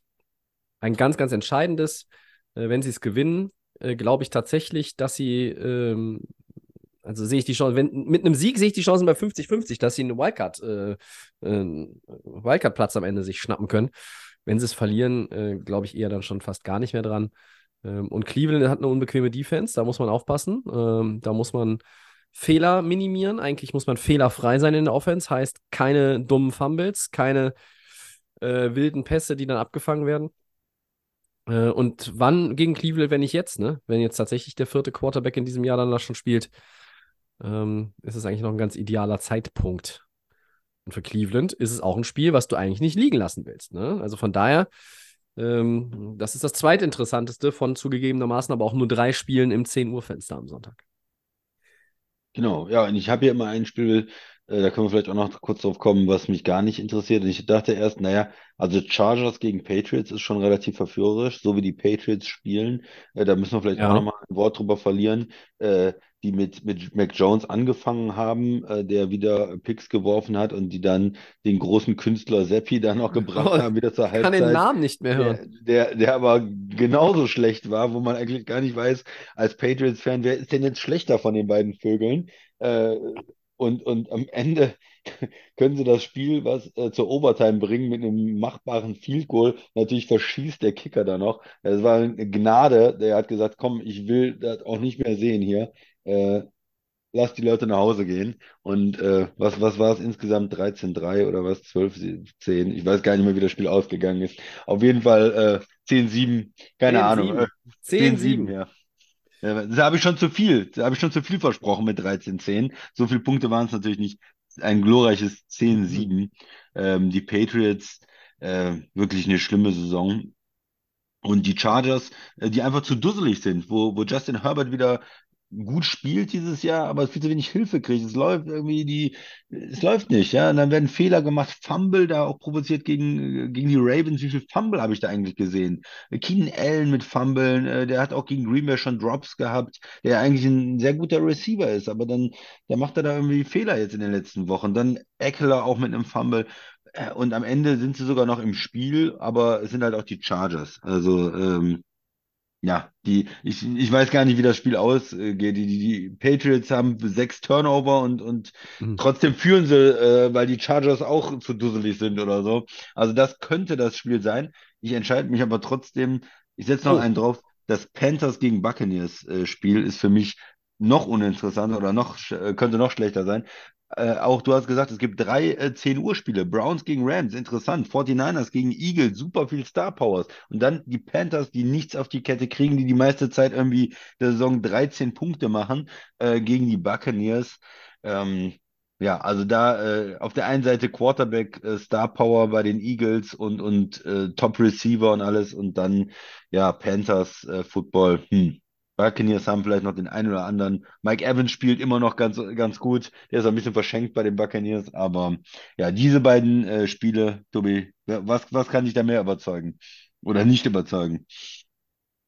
ein ganz, ganz entscheidendes. Äh, wenn sie es gewinnen, äh, glaube ich tatsächlich, dass sie, ähm, also sehe ich die Chance, wenn, mit einem Sieg sehe ich die Chancen bei 50-50, dass sie einen Wildcard, äh, äh, Wildcard-Platz am Ende sich schnappen können. Wenn sie es verlieren, äh, glaube ich eher dann schon fast gar nicht mehr dran. Ähm, und Cleveland hat eine unbequeme Defense, da muss man aufpassen. Ähm, da muss man Fehler minimieren. Eigentlich muss man fehlerfrei sein in der Offense, heißt keine dummen Fumbles, keine äh, wilden Pässe, die dann abgefangen werden. Äh, und wann gegen Cleveland, wenn nicht jetzt, ne? Wenn jetzt tatsächlich der vierte Quarterback in diesem Jahr dann da schon spielt, ähm, ist es eigentlich noch ein ganz idealer Zeitpunkt. Und für Cleveland ist es auch ein Spiel, was du eigentlich nicht liegen lassen willst. Ne? Also von daher, ähm, das ist das zweitinteressanteste von zugegebenermaßen aber auch nur drei Spielen im 10 Uhr Fenster am Sonntag. Genau, ja, und ich habe hier immer ein Spiel, äh, da können wir vielleicht auch noch kurz drauf kommen, was mich gar nicht interessiert. Und ich dachte erst, naja, also Chargers gegen Patriots ist schon relativ verführerisch, so wie die Patriots spielen. Äh, da müssen wir vielleicht auch Ja. nochmal ein Wort drüber verlieren, äh, die mit, mit Mac Jones angefangen haben, äh, der wieder Picks geworfen hat und die dann den großen Künstler Seppi dann auch gebracht Oh, haben, wieder zur Ich kann den Halbzeit. Namen nicht mehr Der, hören. der, der aber genauso schlecht war, wo man eigentlich gar nicht weiß, als Patriots-Fan, wer ist denn jetzt schlechter von den beiden Vögeln? Äh, und, und am Ende können sie das Spiel was äh, zur Overtime bringen mit einem machbaren Field Goal. Natürlich verschießt der Kicker da noch. Es war eine Gnade. Der hat gesagt, komm, ich will das auch nicht mehr sehen hier. Äh, lass die Leute nach Hause gehen. Und äh, was, was war es insgesamt? 13-3 oder was? 12-10? Ich weiß gar nicht mehr, wie das Spiel ausgegangen ist. Auf jeden Fall äh, 10-7, keine 10-7. Ahnung. Äh, 10-7. 10-7, ja. Da habe ich schon zu viel. Da habe ich schon zu viel versprochen mit 13-10. So viele Punkte waren es natürlich nicht. Ein glorreiches 10-7. Ähm, die Patriots, äh, wirklich eine schlimme Saison. Und die Chargers, äh, die einfach zu dusselig sind, wo, wo Justin Herbert wieder gut spielt dieses Jahr, aber viel zu wenig Hilfe kriegt. Es läuft irgendwie die, es läuft nicht, ja. Und dann werden Fehler gemacht, Fumble da auch provoziert gegen, gegen die Ravens. Wie viel Fumble habe ich da eigentlich gesehen? Keenan Allen mit Fumblen, äh, der hat auch gegen Green Bay schon Drops gehabt, der eigentlich ein sehr guter Receiver ist, aber dann, der macht er da irgendwie Fehler jetzt in den letzten Wochen. Dann Eckler auch mit einem Fumble. Äh, Und am Ende sind sie sogar noch im Spiel, aber es sind halt auch die Chargers. Also, ähm, ja, die, ich, ich weiß gar nicht, wie das Spiel ausgeht. Die, die, die Patriots haben sechs Turnover und, und Mhm. trotzdem führen sie, äh, weil die Chargers auch zu dusselig sind oder so. Also das könnte das Spiel sein. Ich entscheide mich aber trotzdem, ich setze noch Oh. einen drauf, das Panthers gegen Buccaneers äh, Spiel ist für mich noch uninteressanter oder noch, äh, könnte noch schlechter sein. Äh, auch du hast gesagt, es gibt drei äh, 10 Uhr Spiele. Browns gegen Rams, interessant. 49ers gegen Eagles, super viel Star Powers. Und dann die Panthers, die nichts auf die Kette kriegen, die die meiste Zeit irgendwie der Saison 13 Punkte machen äh, gegen die Buccaneers. Ähm, ja, also da äh, auf der einen Seite Quarterback äh, Star Power bei den Eagles und, und äh, Top Receiver und alles und dann ja Panthers äh, Football. Hm. Buccaneers haben vielleicht noch den einen oder anderen. Mike Evans spielt immer noch ganz, ganz gut. Der ist ein bisschen verschenkt bei den Buccaneers, aber ja, diese beiden äh, Spiele, Tobi, was, was kann dich da mehr überzeugen? Oder nicht überzeugen?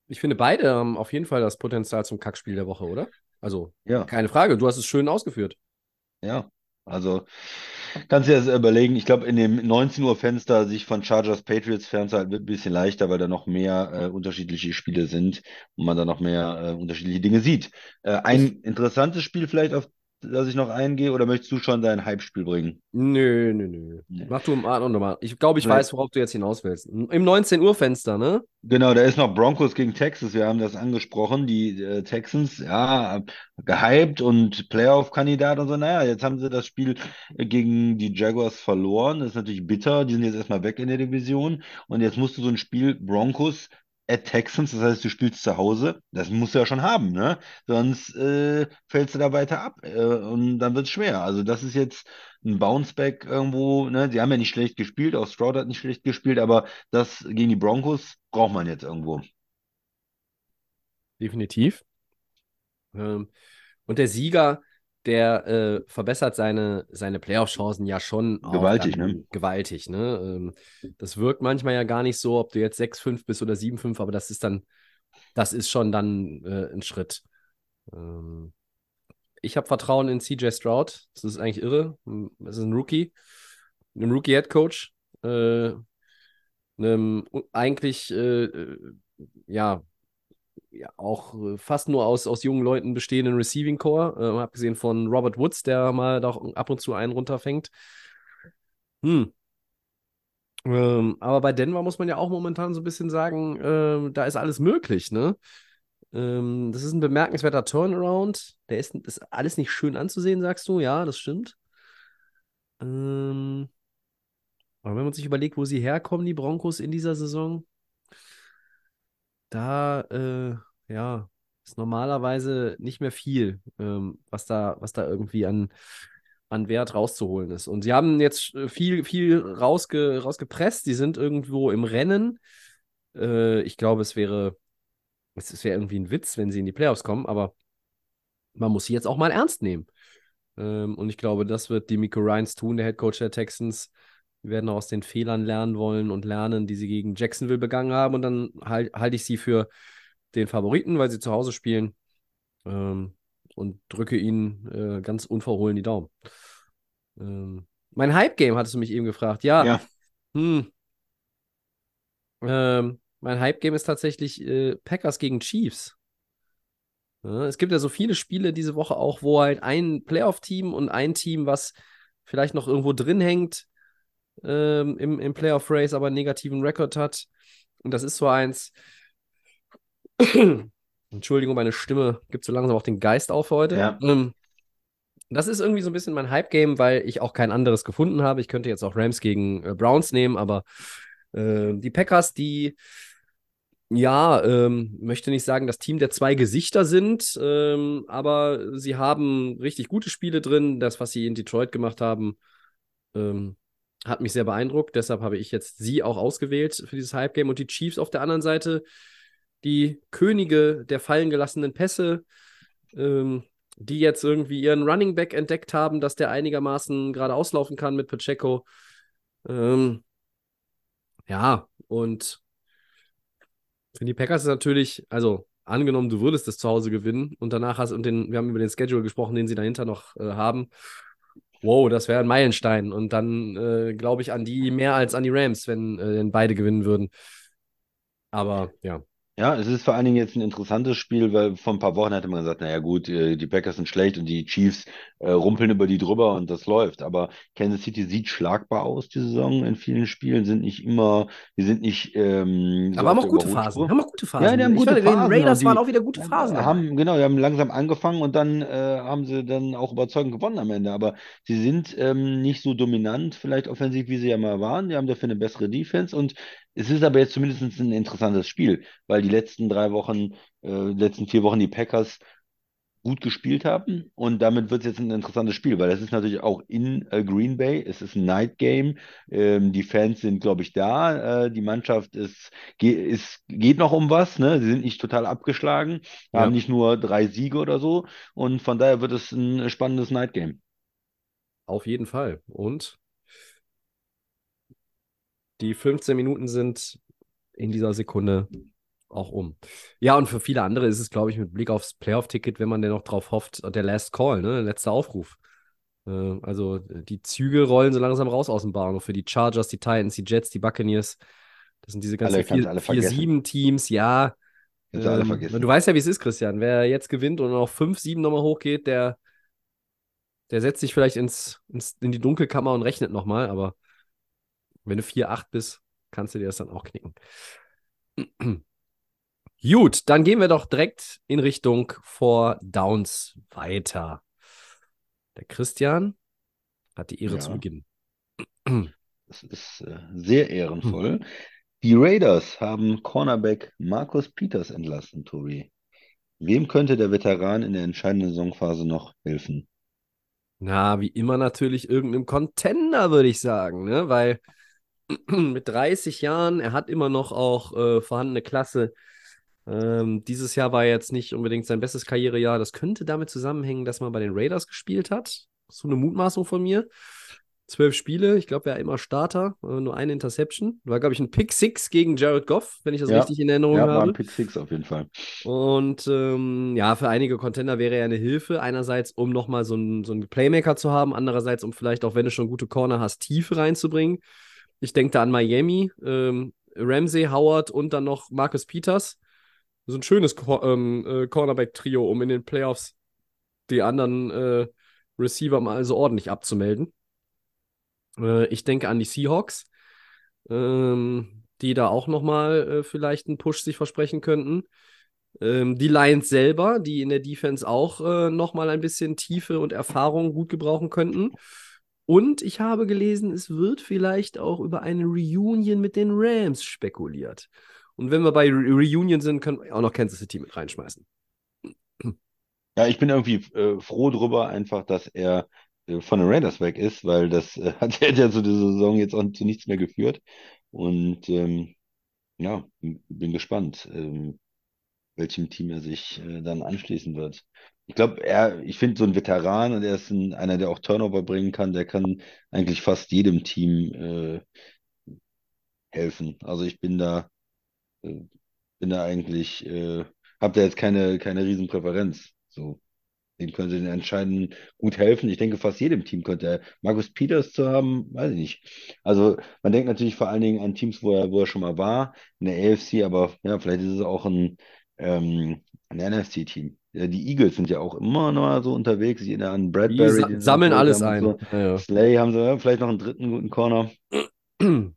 Ich finde, beide haben auf jeden Fall das Potenzial zum Kackspiel der Woche, oder? Also, Ja. keine Frage. Du hast es schön ausgeführt. Ja, also kannst du dir das überlegen. Ich glaube, in dem 19 Uhr Fenster sich von Chargers Patriots fernzuhalten wird ein bisschen leichter, weil da noch mehr äh, unterschiedliche Spiele sind und man da noch mehr äh, unterschiedliche Dinge sieht. Äh, ein interessantes Spiel vielleicht, auf das ich noch eingehe, oder möchtest du schon dein Hype-Spiel bringen? Nö, nö, nö. Nee. Mach du mal nochmal. Ich glaube, ich Nee. weiß, worauf du jetzt hinaus willst. Im 19 Uhr Fenster, ne? Genau, da ist noch Broncos gegen Texas. Wir haben das angesprochen. Die äh, Texans, ja, gehypt und Playoff-Kandidat und so. Naja, jetzt haben sie das Spiel gegen die Jaguars verloren. Das ist natürlich bitter. Die sind jetzt erstmal weg in der Division. Und jetzt musst du so ein Spiel Broncos at Texans, das heißt, du spielst zu Hause. Das musst du ja schon haben, ne? Sonst äh, fällst du da weiter ab äh, und dann wird es schwer. Also, das ist jetzt ein Bounceback irgendwo, ne? Sie haben ja nicht schlecht gespielt, auch Stroud hat nicht schlecht gespielt, aber das gegen die Broncos braucht man jetzt irgendwo. Definitiv. Ähm, und der Sieger, der äh, verbessert seine, seine Playoff-Chancen ja schon Gewaltig, dann ne? gewaltig, ne? Ähm, das wirkt manchmal ja gar nicht so, ob du jetzt 6-5 bist oder 7-5, aber das ist dann, das ist schon dann äh, ein Schritt. Ähm, ich habe Vertrauen in CJ Stroud. Das ist eigentlich irre. Das ist ein Rookie, ein Rookie-Head-Coach. Äh, einem eigentlich äh, äh, ja, ja auch äh, fast nur aus, aus jungen Leuten bestehenden Receiving Core, äh, abgesehen von Robert Woods, der mal doch ab und zu einen runterfängt. Hm. Ähm, aber bei Denver muss man ja auch momentan so ein bisschen sagen, ähm, da ist alles möglich, ne? Ähm, das ist ein bemerkenswerter Turnaround. Der ist, ist alles nicht schön anzusehen, sagst du? Ja, das stimmt. Ähm, aber wenn man sich überlegt, wo sie herkommen, die Broncos in dieser Saison, da, äh, ja, ist normalerweise nicht mehr viel, ähm, was da, was da irgendwie an, an Wert rauszuholen ist. Und sie haben jetzt äh, viel, viel rausge, rausgepresst. Sie sind irgendwo im Rennen. Äh, ich glaube, es wäre, es, wäre irgendwie ein Witz, wenn sie in die Playoffs kommen, aber man muss sie jetzt auch mal ernst nehmen. Ähm, und ich glaube, das wird Demico Ryans tun, der Head Coach der Texans. Die werden aus den Fehlern lernen wollen und lernen, die sie gegen Jacksonville begangen haben. Und dann halte halt ich sie für den Favoriten, weil sie zu Hause spielen. Ähm, und drücke ihnen äh, ganz unverhohlen die Daumen. Ähm, mein Hype-Game hattest du mich eben gefragt. Ja. Ja. Hm. Ähm, mein Hype-Game ist tatsächlich äh, Packers gegen Chiefs. Ja, es gibt ja so viele Spiele diese Woche auch, wo halt ein Playoff-Team und ein Team, was vielleicht noch irgendwo drin hängt ähm, im, im Playoff-Race, aber einen negativen Rekord hat. Und das ist so eins. Entschuldigung, meine Stimme gibt so langsam auch den Geist auf heute. Ja. Ähm, das ist irgendwie so ein bisschen mein Hype-Game, weil ich auch kein anderes gefunden habe. Ich könnte jetzt auch Rams gegen äh, Browns nehmen, aber äh, die Packers, die ja, ähm, möchte nicht sagen, das Team der zwei Gesichter sind, ähm, aber sie haben richtig gute Spiele drin. Das, was sie in Detroit gemacht haben, ähm, hat mich sehr beeindruckt. Deshalb habe ich jetzt sie auch ausgewählt für dieses Hype-Game. Und die Chiefs auf der anderen Seite, die Könige der fallen gelassenen Pässe, ähm, die jetzt irgendwie ihren Running Back entdeckt haben, dass der einigermaßen gerade auslaufen kann mit Pacheco. Ähm, ja, und für die Packers ist natürlich, also angenommen, du würdest das zu Hause gewinnen und danach hast und den, wir haben über den Schedule gesprochen, den sie dahinter noch äh, haben. Wow, das wäre ein Meilenstein. Und dann äh, glaube ich an die mehr als an die Rams, wenn, äh, wenn beide gewinnen würden. Aber ja. Ja, es ist vor allen Dingen jetzt ein interessantes Spiel, weil vor ein paar Wochen hatte man gesagt, naja gut, äh, die Packers sind schlecht und die Chiefs äh, rumpeln über die drüber und das läuft. Aber Kansas City sieht schlagbar aus, die Saison in vielen Spielen, sind nicht immer, die sind nicht ähm, so Aber haben auch gute Phasen. Haben auch gute Phasen. Ja, die haben Ich gute Phasen. Die Raiders die waren auch wieder gute Phasen. haben, genau, die haben langsam angefangen und dann äh, haben sie dann auch überzeugend gewonnen am Ende. Aber sie sind ähm, nicht so dominant, vielleicht offensiv, wie sie ja mal waren. Die haben dafür eine bessere Defense und es ist aber jetzt zumindest ein interessantes Spiel, weil die letzten drei Wochen, äh, letzten vier Wochen die Packers gut gespielt haben und damit wird es jetzt ein interessantes Spiel, weil das ist natürlich auch in äh, Green Bay, es ist ein Night Game, ähm, die Fans sind, glaube ich, da, äh, die Mannschaft ist, ge ist, geht noch um was, ne? Sie sind nicht total abgeschlagen, Ja. haben nicht nur drei Siege oder so und von daher wird es ein spannendes Night Game. Auf jeden Fall. Und die 15 Minuten sind in dieser Sekunde auch um. Ja, und für viele andere ist es, glaube ich, mit Blick aufs Playoff-Ticket, wenn man denn noch drauf hofft, der Last Call, ne? Der letzte Aufruf. Äh, also die Züge rollen so langsam raus aus dem Bahnhof für die Chargers, die Titans, die Jets, die Buccaneers. Das sind diese ganzen Alle, kannst vier, alle vier vergessen. sieben Teams, ja. Kannst du alle Ähm, vergessen. Du weißt ja, wie es ist, Christian. Wer jetzt gewinnt und auf 5-7 nochmal hochgeht, der, der setzt sich vielleicht ins, ins, in die Dunkelkammer und rechnet nochmal, aber wenn du 4-8 bist, kannst du dir das dann auch knicken. Gut, dann gehen wir doch direkt in Richtung Four Downs weiter. Der Christian hat die Ehre zu Ja. beginnen. Das ist äh, sehr ehrenvoll. Die Raiders haben Cornerback Marcus Peters entlassen, Tobi. Wem könnte der Veteran in der entscheidenden Saisonphase noch helfen? Na, wie immer natürlich irgendeinem Contender, würde ich sagen, ne? Weil mit 30 Jahren, er hat immer noch auch äh, vorhandene Klasse. Ähm, dieses Jahr war jetzt nicht unbedingt sein bestes Karrierejahr. Das könnte damit zusammenhängen, dass man bei den Raiders gespielt hat. So eine Mutmaßung von mir. Zwölf Spiele, ich glaube, er war immer Starter, äh, nur eine Interception. War, glaube ich, ein Pick Six gegen Jared Goff, wenn ich das Ja. richtig in Erinnerung Ja, war habe. ein Pick Six auf jeden Fall. Und ähm, ja, für einige Contender wäre er eine Hilfe. Einerseits, um nochmal so einen, so einen Playmaker zu haben, andererseits, um vielleicht auch, wenn du schon gute Corner hast, Tiefe reinzubringen. Ich denke da an Miami, ähm, Ramsey, Howard und dann noch Marcus Peters. So ein schönes Cor ähm, äh, Cornerback-Trio, um in den Playoffs die anderen äh, Receiver mal so ordentlich abzumelden. Äh, ich denke an die Seahawks, ähm, die da auch nochmal äh, vielleicht einen Push sich versprechen könnten. Ähm, die Lions selber, die in der Defense auch äh, nochmal ein bisschen Tiefe und Erfahrung gut gebrauchen könnten. Und ich habe gelesen, es wird vielleicht auch über eine Reunion mit den Rams spekuliert. Und wenn wir bei Re Reunion sind, können wir auch noch Kansas City mit reinschmeißen. Ja, ich bin irgendwie äh, froh drüber, einfach, dass er äh, von den Raiders weg ist, weil das äh, hat ja so diese Saison jetzt auch zu nichts mehr geführt. Und ähm, ja, bin gespannt, ähm, welchem Team er sich äh, dann anschließen wird. Ich glaube, er, ich finde so ein Veteran und er ist ein, einer, der auch Turnover bringen kann, der kann eigentlich fast jedem Team äh, helfen. Also ich bin da, äh, bin da eigentlich, äh, habe da jetzt keine, keine Riesenpräferenz. So, den könnte den entscheidend gut helfen. Ich denke, fast jedem Team könnte er. Markus Peters zu haben, weiß ich nicht. Also man denkt natürlich vor allen Dingen an Teams, wo er, wo er schon mal war, in der AFC, aber ja, vielleicht ist es auch ein, ähm, ein NFC-Team. Ja, die Eagles sind ja auch immer noch so unterwegs. Ich erinnere an Die Bradbury. sie sammeln alles ein. So. Ja, Slay haben sie ja, vielleicht noch einen dritten guten Corner. ja.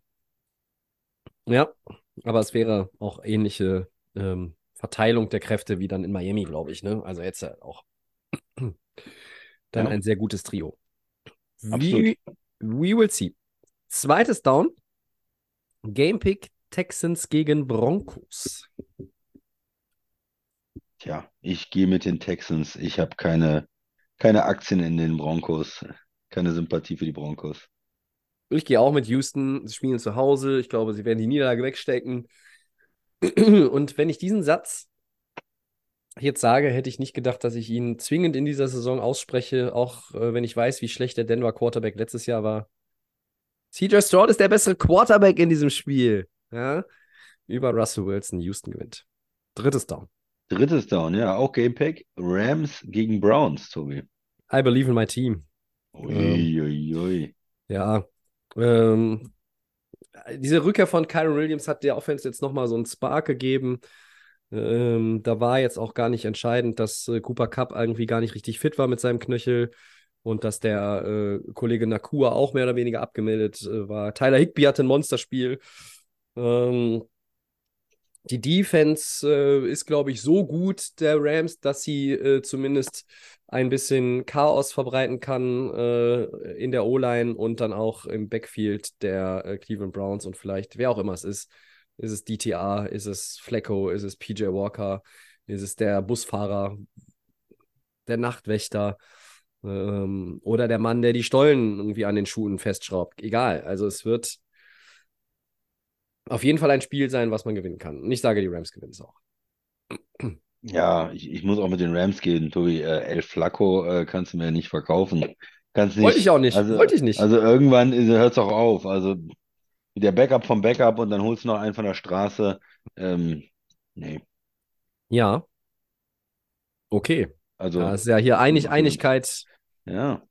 ja, aber es wäre auch ähnliche ähm, Verteilung der Kräfte wie dann in Miami, glaube ich. Ne? Also jetzt ja auch dann Ja. ein sehr gutes Trio. Absolut. We, we will see. Zweites Down. Game Pick Texans gegen Broncos. Tja, ich gehe mit den Texans. Ich habe keine, keine Aktien in den Broncos. Keine Sympathie für die Broncos. Ich gehe auch mit Houston. Sie spielen zu Hause. Ich glaube, sie werden die Niederlage wegstecken. Und wenn ich diesen Satz jetzt sage, hätte ich nicht gedacht, dass ich ihn zwingend in dieser Saison ausspreche, auch äh, wenn ich weiß, wie schlecht der Denver Quarterback letztes Jahr war. CJ Stroud ist der bessere Quarterback in diesem Spiel. Ja? Über Russell Wilson. Houston gewinnt. Drittes Down. Drittes Down, ja, auch Gamepack. Rams gegen Browns, Tobi. I believe in my team. Uiuiui. Ja. Ähm, diese Rückkehr von Kyron Williams hat der Offense jetzt nochmal so einen Spark gegeben. Ähm, da war jetzt auch gar nicht entscheidend, dass äh, Cooper Cup irgendwie gar nicht richtig fit war mit seinem Knöchel und dass der äh, Kollege Nakua auch mehr oder weniger abgemeldet äh, war. Tyler Higby hatte ein Monsterspiel. Ähm, die Defense äh, ist, glaube ich, so gut der Rams, dass sie äh, zumindest ein bisschen Chaos verbreiten kann äh, in der O-Line und dann auch im Backfield der äh, Cleveland Browns und vielleicht wer auch immer es ist. Ist es DTA? Ist es Flecko? Ist es PJ Walker? Ist es der Busfahrer? Der Nachtwächter? Ähm, oder der Mann, der die Stollen irgendwie an den Schuhen festschraubt? Egal. Also es wird auf jeden Fall ein Spiel sein, was man gewinnen kann. Und ich sage, die Rams gewinnen es auch. Ja, ich, ich muss auch mit den Rams gehen, Tobi. Äh, El Flaco äh, kannst du mir nicht verkaufen. Kannst nicht. Wollte ich auch nicht. Also, Wollte ich nicht. Also irgendwann hört es auch auf. Also der Backup vom Backup und dann holst du noch einen von der Straße. Ähm, nee. Ja. Okay. Also, Da ist ja hier Einig. Einigkeit ja.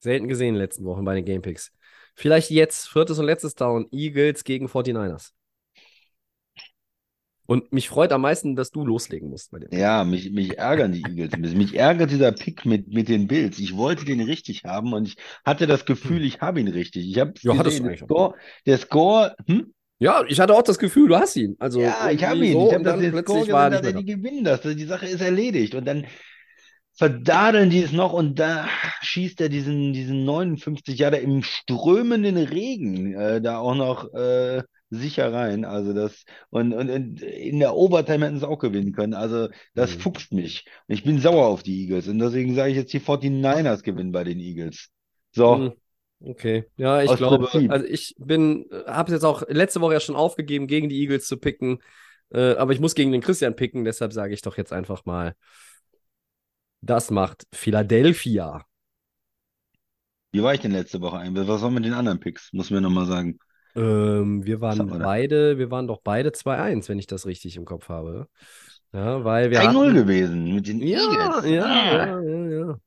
selten gesehen in den letzten Wochen bei den Gamepicks. Vielleicht jetzt, viertes und letztes Down, Eagles gegen 49ers. Und mich freut am meisten, dass du loslegen musst bei dem. Ja, mich, mich ärgern die Eagles ein bisschen. Mich ärgert dieser Pick mit, mit den Bills. Ich wollte den richtig haben und ich hatte das Gefühl, ich habe ihn richtig. Ich habe Hm. Ja, gesehen, der. Score, der Score, hm? Ja, ich hatte auch das Gefühl, du hast ihn. Also Ja, ich habe ihn. so Ich habe das plötzlich Score er gesehen, dass mehr die gewinnen das. Die Sache ist erledigt. Und dann verdadeln die es noch und da schießt er diesen, diesen 59 Jahre im strömenden Regen äh, da auch noch äh, sicher rein. Also das und, und, und in der Overtime hätten sie auch gewinnen können. Also das Mhm. fuchst mich. Und ich bin sauer auf die Eagles und deswegen sage ich jetzt, die 49ers gewinnen bei den Eagles. So, Hm, Okay, ja, ich Aus glaube, Prinzip. also ich bin, habe es jetzt auch letzte Woche ja schon aufgegeben, gegen die Eagles zu picken, äh, aber ich muss gegen den Christian picken, deshalb sage ich doch jetzt einfach mal, das macht Philadelphia. wie war ich denn letzte Woche eigentlich? Was war mit den anderen Picks? Muss mir nochmal sagen. Ähm, wir waren wir da? beide, wir waren doch beide 2-1, wenn ich das richtig im Kopf habe. Ja, weil wir 1-0 hatten, gewesen mit den ja, Eagles. ja, Ah. ja, ja, ja.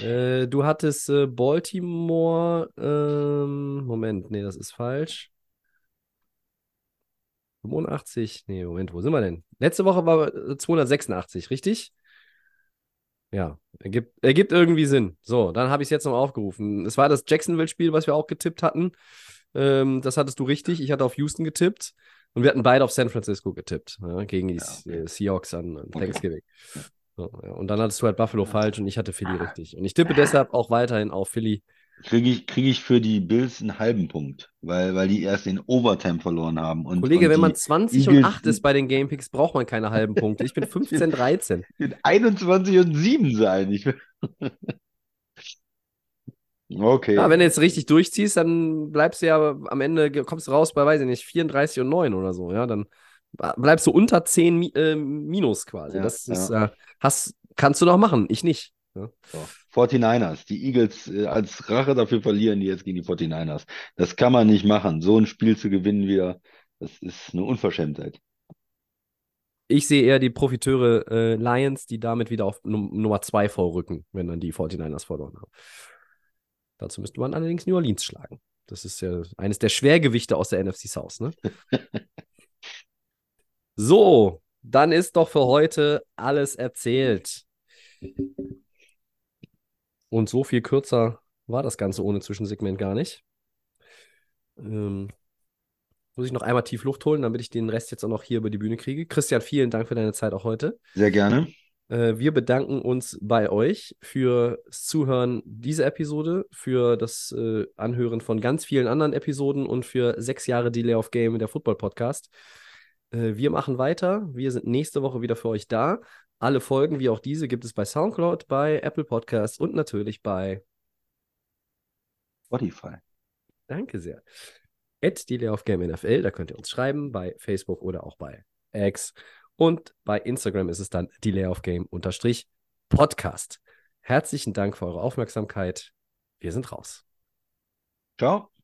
Äh, du hattest äh, Baltimore, ähm, Moment, nee, das ist falsch. 85, nee, Moment, wo sind wir denn? Letzte Woche war äh, 286, richtig? Ja, ergibt, ergibt irgendwie Sinn. So, dann habe ich es jetzt noch aufgerufen. Es war das Jacksonville-Spiel, was wir auch getippt hatten. Ähm, das hattest du richtig. Ich hatte auf Houston getippt und wir hatten beide auf San Francisco getippt, ja, gegen die Ja, okay. äh, Seahawks an, an Okay. Thanksgiving. So, ja. Und dann hattest du halt Buffalo falsch und ich hatte Philly richtig. Und ich tippe deshalb auch weiterhin auf Philly. Kriege ich, krieg ich für die Bills einen halben Punkt, weil, weil die erst in Overtime verloren haben. Und, Kollege, und wenn man die 20 und Eagles 8 ist bei den Gamepicks, braucht man keine halben Punkte. Ich bin 15, 13. sind 21 und 7 sein. Ich, okay. Ja, wenn du jetzt richtig durchziehst, dann bleibst du ja am Ende, kommst du raus bei, weiß ich nicht, 34 und 9 oder so. Ja, dann bleibst du unter 10 Mi äh, Minus quasi. Ja, das ist, ja. äh, hast kannst du noch machen, ich nicht. Ja. So. 49ers, die Eagles äh, als Rache dafür verlieren die jetzt gegen die 49ers. Das kann man nicht machen. So ein Spiel zu gewinnen wieder, das ist eine Unverschämtheit. Ich sehe eher die Profiteure äh, Lions, die damit wieder auf Num Nummer 2 vorrücken, wenn dann die 49ers verloren haben. Dazu müsste man allerdings New Orleans schlagen. Das ist ja eines der Schwergewichte aus der NFC South, ne? so, dann ist doch für heute alles erzählt. Und so viel kürzer war das Ganze ohne Zwischensegment gar nicht. Ähm, muss ich noch einmal tief Luft holen, damit ich den Rest jetzt auch noch hier über die Bühne kriege. Christian, vielen Dank für deine Zeit auch heute. Sehr gerne. Äh, wir bedanken uns bei euch fürs Zuhören dieser Episode, für das äh, Anhören von ganz vielen anderen Episoden und für sechs Jahre Delay of Game, der Football Podcast. Äh, wir machen weiter. Wir sind nächste Woche wieder für euch da. Alle Folgen, wie auch diese, gibt es bei Soundcloud, bei Apple Podcasts und natürlich bei Spotify. Danke sehr. At Delay of Game NFL, da könnt ihr uns schreiben, bei Facebook oder auch bei X. Und bei Instagram ist es dann Delay of Game unterstrich Podcast. Herzlichen Dank für eure Aufmerksamkeit. Wir sind raus. Ciao.